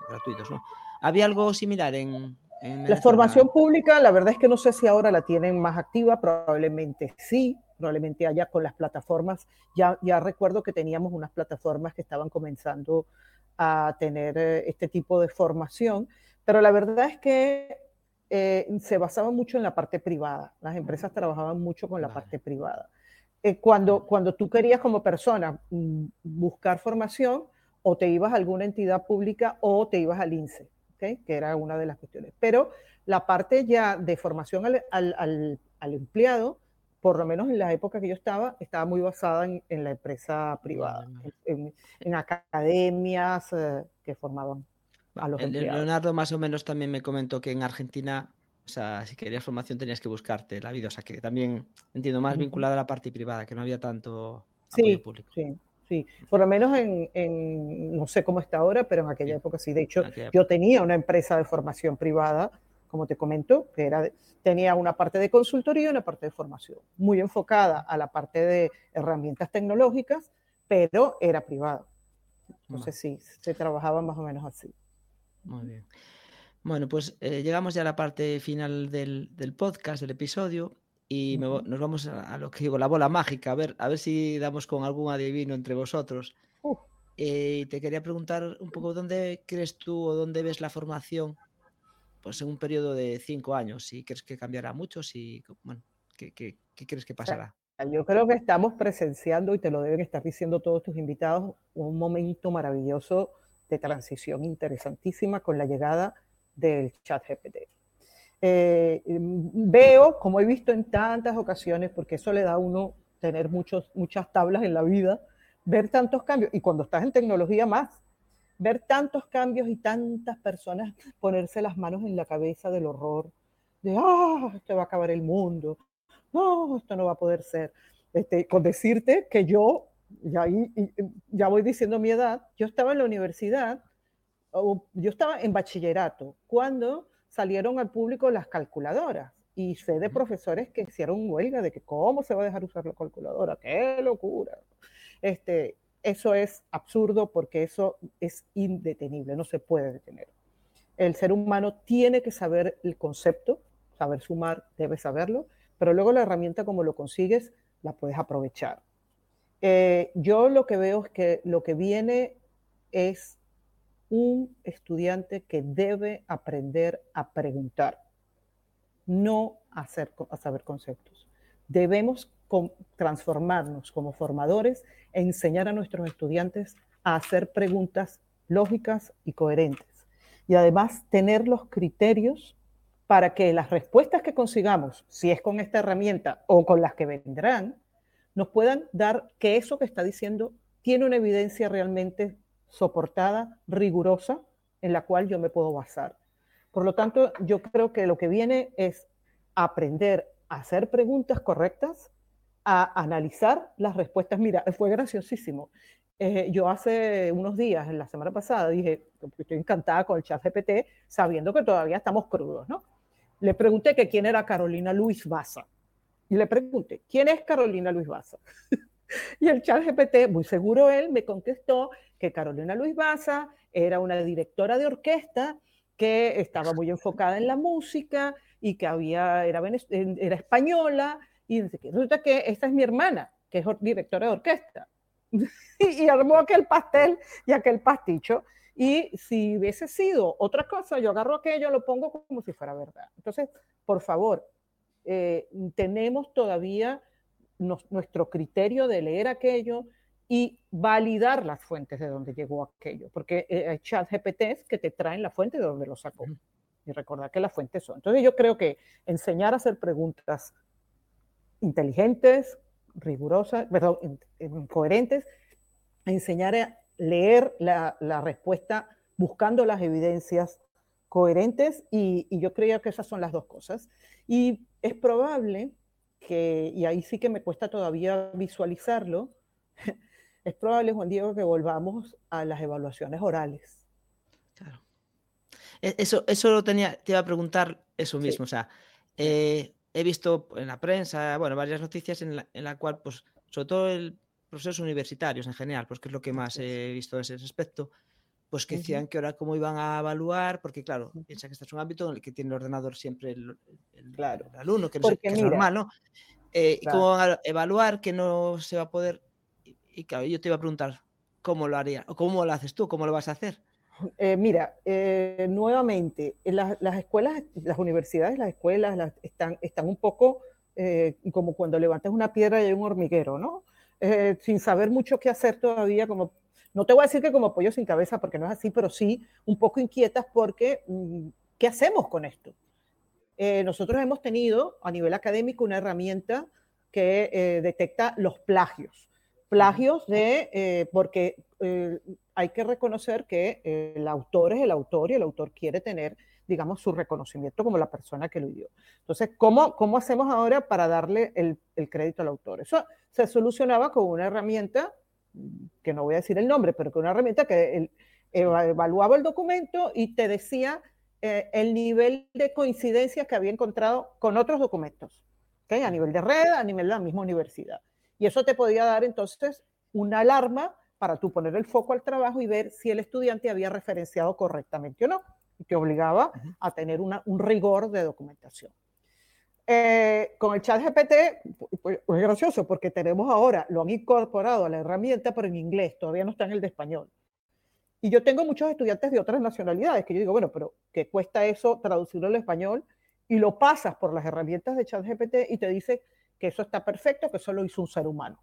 gratuitos, ¿no? ¿Había algo similar en, la formación pública, la verdad es que no sé si ahora la tienen más activa, probablemente sí, probablemente allá con las plataformas. Ya, ya recuerdo que teníamos unas plataformas que estaban comenzando a tener eh, este tipo de formación, pero la verdad es que eh, se basaba mucho en la parte privada. Las empresas trabajaban mucho con la parte privada. Eh, cuando, cuando tú querías como persona mm, buscar formación, o te ibas a alguna entidad pública o te ibas al INSE que era una de las cuestiones. Pero la parte ya de formación al, al, al, empleado, por lo menos en la época que yo estaba, estaba muy basada en, en la empresa privada, en, en, academias eh, que formaban a los empleados. Leonardo más o menos también me comentó que en Argentina, o sea, si querías formación tenías que buscarte la vida, o sea, que también entiendo más vinculada a la parte privada, que no había tanto apoyo público. Sí, Sí, por lo menos en, en, no sé cómo está ahora, pero en aquella época sí. De hecho, yo tenía una empresa de formación privada, como te comento, que era, tenía una parte de consultoría y una parte de formación, muy enfocada a la parte de herramientas tecnológicas, pero era privada. Entonces sí, se trabajaba más o menos así. Muy bien. Bueno, pues eh, llegamos ya a la parte final del, del podcast, del episodio y nos vamos a, lo que digo, la bola mágica, a ver, a ver si damos con algún adivino entre vosotros. Eh, te quería preguntar un poco dónde crees tú o dónde ves la formación pues en un periodo de cinco años, si crees que cambiará mucho, si, bueno, ¿qué, qué, qué crees que pasará? Yo creo que estamos presenciando, y te lo deben estar diciendo todos tus invitados, un momento maravilloso de transición interesantísima con la llegada del chat GPT. Eh, veo, como he visto en tantas ocasiones, porque eso le da a uno tener muchos, muchas tablas en la vida, ver tantos cambios, y cuando estás en tecnología más, ver tantos cambios y tantas personas ponerse las manos en la cabeza del horror, de, ah, esto va a acabar el mundo, no, esto no va a poder ser. Este, con decirte que yo, ya, ya voy diciendo mi edad, yo estaba en la universidad, yo estaba en bachillerato, cuando salieron al público las calculadoras. Y sé de profesores que hicieron huelga de que cómo se va a dejar usar la calculadora, qué locura. Este, eso es absurdo porque eso es indetenible, no se puede detener. El ser humano tiene que saber el concepto, saber sumar, debe saberlo, pero luego la herramienta como lo consigues, la puedes aprovechar. Eh, yo lo que veo es que lo que viene es un estudiante que debe aprender a preguntar, no hacer, a saber conceptos. Debemos transformarnos como formadores e enseñar a nuestros estudiantes a hacer preguntas lógicas y coherentes. Y además tener los criterios para que las respuestas que consigamos, si es con esta herramienta o con las que vendrán, nos puedan dar que eso que está diciendo tiene una evidencia realmente soportada, rigurosa, en la cual yo me puedo basar. Por lo tanto, yo creo que lo que viene es aprender a hacer preguntas correctas, a analizar las respuestas. Mira, fue graciosísimo. Eh, yo hace unos días, en la semana pasada, dije, estoy encantada con el chat GPT, sabiendo que todavía estamos crudos, ¿no? Le pregunté que quién era Carolina Luis Baza. Y le pregunté, ¿quién es Carolina Luis Baza? y el chat GPT, muy seguro él, me contestó que Carolina Luis Baza era una directora de orquesta que estaba muy enfocada en la música y que había, era, era española, y resulta que esta es mi hermana, que es directora de orquesta. y armó aquel pastel y aquel pasticho. Y si hubiese sido otra cosa, yo agarro aquello, lo pongo como si fuera verdad. Entonces, por favor, eh, tenemos todavía nuestro criterio de leer aquello, y validar las fuentes de donde llegó aquello, porque eh, hay chat GPTs que te traen la fuente de donde lo sacó. Y recordar que las fuentes son. Entonces yo creo que enseñar a hacer preguntas inteligentes, rigurosas, perdón, coherentes, enseñar a leer la, la respuesta buscando las evidencias coherentes y, y, yo creo que esas son las dos cosas. Y es probable que, y ahí sí que me cuesta todavía visualizarlo, es probable, Juan Diego, que volvamos a las evaluaciones orales. Claro. E, eso, eso lo tenía, te iba a preguntar eso mismo. O sea, eh, he visto en la prensa, bueno, varias noticias en la, en la cual, pues, sobre todo el procesos universitarios en general, pues que es lo que más he visto en ese aspecto, pues que decían que ahora cómo iban a evaluar, porque claro, piensa que este es un ámbito en el que tiene el ordenador siempre el, claro. alumno, que, no es, normal, ¿no? Eh, y cómo van a evaluar que no se va a poder y claro, yo te iba a preguntar, ¿cómo lo haría? ¿O cómo lo haces tú? ¿Cómo lo vas a hacer? Eh, mira, eh, nuevamente, las, escuelas, las universidades, las escuelas están, están un poco como cuando levantas una piedra y hay un hormiguero, ¿no? sin saber mucho qué hacer todavía, como no te voy a decir que como pollo sin cabeza, porque no es así, pero sí un poco inquietas porque, mm, ¿qué hacemos con esto? Eh, nosotros hemos tenido a nivel académico una herramienta que eh, detecta los plagios. Plagios de, eh, porque hay que reconocer que el autor es el autor y el autor quiere tener, digamos, su reconocimiento como la persona que lo dio. Entonces, ¿cómo, cómo hacemos ahora para darle el, el crédito al autor? Eso se solucionaba con una herramienta que no voy a decir el nombre, pero que una herramienta que evaluaba el documento y te decía eh, el nivel de coincidencia que había encontrado con otros documentos, ¿okay? a nivel de red, a nivel de la misma universidad. Y eso te podía dar entonces una alarma para tú poner el foco al trabajo y ver si el estudiante había referenciado correctamente o no, y te obligaba a tener un rigor de documentación. Eh, con el chat GPT, pues, es gracioso porque tenemos ahora, lo han incorporado a la herramienta, pero en inglés, todavía no está en el de español. Y yo tengo muchos estudiantes de otras nacionalidades que yo digo, bueno, pero ¿qué cuesta eso traducirlo al español? Y lo pasas por las herramientas de chat GPT y te dice que eso está perfecto, que eso lo hizo un ser humano.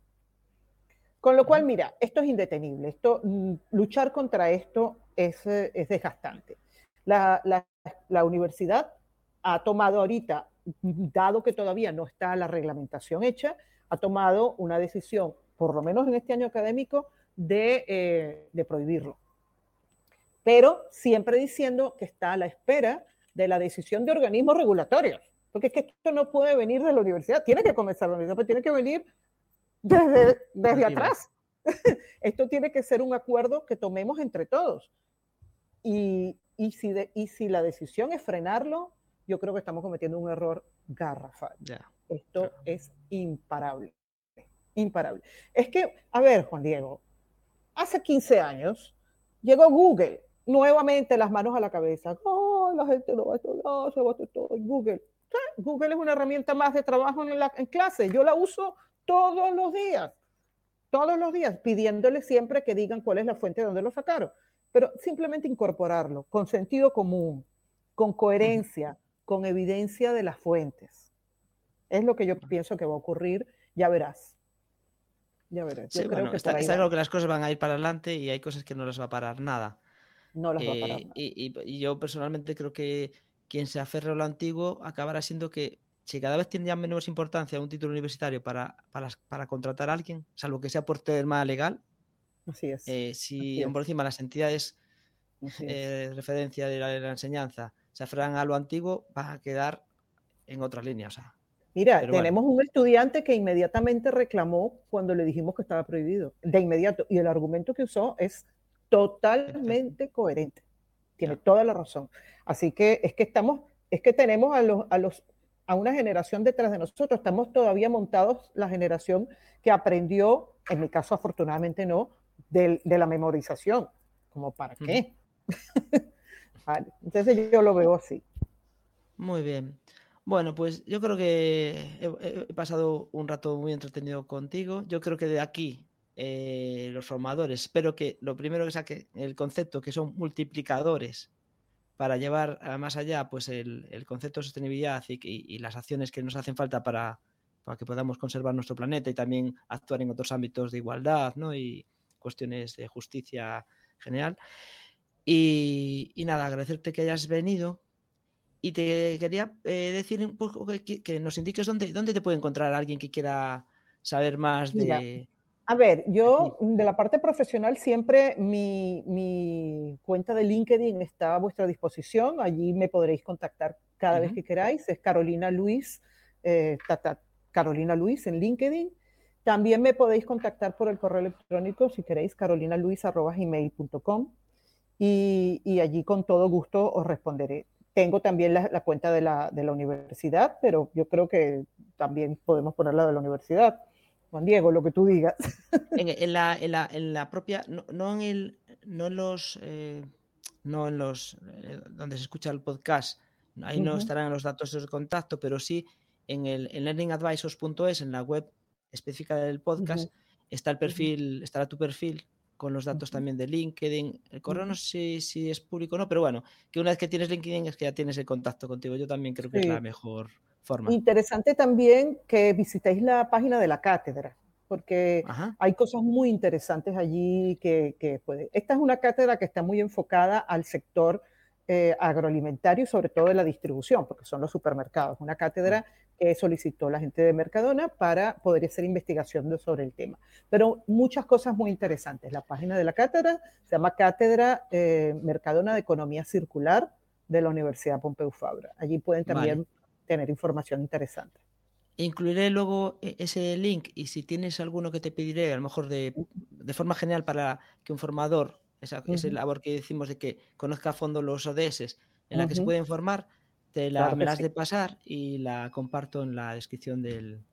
Con lo cual, mira, esto es indetenible. Esto, mm, luchar contra esto es, eh, es desgastante. La, la, la universidad ha tomado ahorita dado que todavía no está la reglamentación hecha, ha tomado una decisión, por lo menos en este año académico, de, eh, de prohibirlo. Pero siempre diciendo que está a la espera de la decisión de organismos regulatorios, porque es que esto no puede venir de la universidad, tiene que comenzar la universidad, pero tiene que venir desde, desde atrás. esto tiene que ser un acuerdo que tomemos entre todos. Y, y, si y si la decisión es frenarlo, yo creo que estamos cometiendo un error garrafal. Esto es imparable. Imparable. Es que, a ver, Juan Diego, hace 15 años llegó Google, nuevamente las manos a la cabeza. Oh, la gente no va a estudiar, se va a todo en Google. Google es una herramienta más de trabajo en, la, en clase. Yo la uso todos los días, todos los días, pidiéndole siempre que digan cuál es la fuente de donde lo sacaron. Pero simplemente incorporarlo con sentido común, con coherencia, con evidencia de las fuentes. Es lo que yo pienso que va a ocurrir, ya verás. Ya verás. Yo creo que está, claro que las cosas van a ir para adelante y hay cosas que no las va a parar nada. No las va a parar. Eh, y, yo personalmente creo que quien se aferre a lo antiguo acabará siendo que si cada vez tiene ya menos importancia un título universitario para, para, contratar a alguien, salvo que sea por tema legal, Así es. Eh, si por encima las entidades eh, referencia de la enseñanza se aferran a lo antiguo, van a quedar en otras líneas. Mira, tenemos un estudiante que inmediatamente reclamó cuando le dijimos que estaba prohibido, de inmediato, y el argumento que usó es totalmente coherente. Tiene toda la razón. Así que es que estamos, es que tenemos a los, a los, a una generación detrás de nosotros. Estamos todavía montados la generación que aprendió, en mi caso afortunadamente no, de, la memorización. ¿Como para qué? Entonces yo lo veo así. Muy bien. Bueno, pues yo creo que he, pasado un rato muy entretenido contigo. Yo creo que de aquí eh, los formadores, espero que lo primero que saque el concepto que son multiplicadores para llevar más allá pues el, concepto de sostenibilidad y, las acciones que nos hacen falta para, para, que podamos conservar nuestro planeta y también actuar en otros ámbitos de igualdad ¿no? y cuestiones de justicia general. Y, nada, agradecerte que hayas venido. Y te quería eh, decir un poco que, nos indiques dónde, dónde te puede encontrar alguien que quiera saber más de... a ver, yo de la parte profesional siempre mi, mi, cuenta de LinkedIn está a vuestra disposición. Allí me podréis contactar cada vez que queráis. Es Carolina Luis, eh, Carolina Luis en LinkedIn. También me podéis contactar por el correo electrónico si queréis, carolinaluis.gmail.com y, allí con todo gusto os responderé. Tengo también la, cuenta de la, de la, universidad, pero yo creo que también podemos ponerla de la universidad. Juan Diego, lo que tú digas. En, la, en la, en la propia, no, no, en el, no en los, eh, no en los, eh, donde se escucha el podcast, ahí no estarán los datos de contacto, pero sí en el en learningadvisors.es, en la web específica del podcast, está el perfil, estará tu perfil con los datos también de LinkedIn. El correo no sé si, es público o no, pero bueno, que una vez que tienes LinkedIn es que ya tienes el contacto contigo. Yo también creo que es la mejor forma. Interesante también que visitéis la página de la cátedra. porque hay cosas muy interesantes allí que, que puede. Esta es una cátedra que está muy enfocada al sector eh, agroalimentario y sobre todo de la distribución, porque son los supermercados. Una cátedra que solicitó la gente de Mercadona para poder hacer investigación sobre el tema. Pero muchas cosas muy interesantes. La página de la cátedra se llama Cátedra eh, Mercadona de Economía Circular de la Universidad Pompeu Fabra. Allí pueden también tener información interesante. Incluiré luego e, ese link y si tienes alguno que te pediré, a lo mejor de, de forma general para que un formador esa, labor que decimos de que conozca a fondo los ODS en la que se puede informar, te la, me las de pasar y la comparto en la descripción del,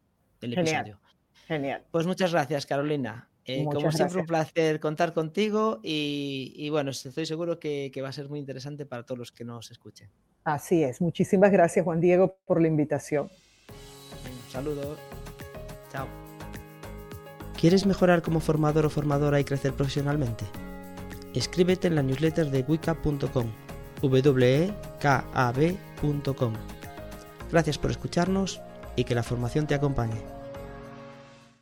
episodio. Genial. Pues muchas gracias, Carolina. Eh, como siempre, un placer contar contigo y, bueno, estoy seguro que, que, va a ser muy interesante para todos los que nos escuchen. Así es. Muchísimas gracias, Juan Diego, por la invitación. Un saludo. Chao. ¿Quieres mejorar como formador o formadora y crecer profesionalmente? Escríbete en la newsletter de wicca.com, wekab.com. Gracias por escucharnos y que la formación te acompañe.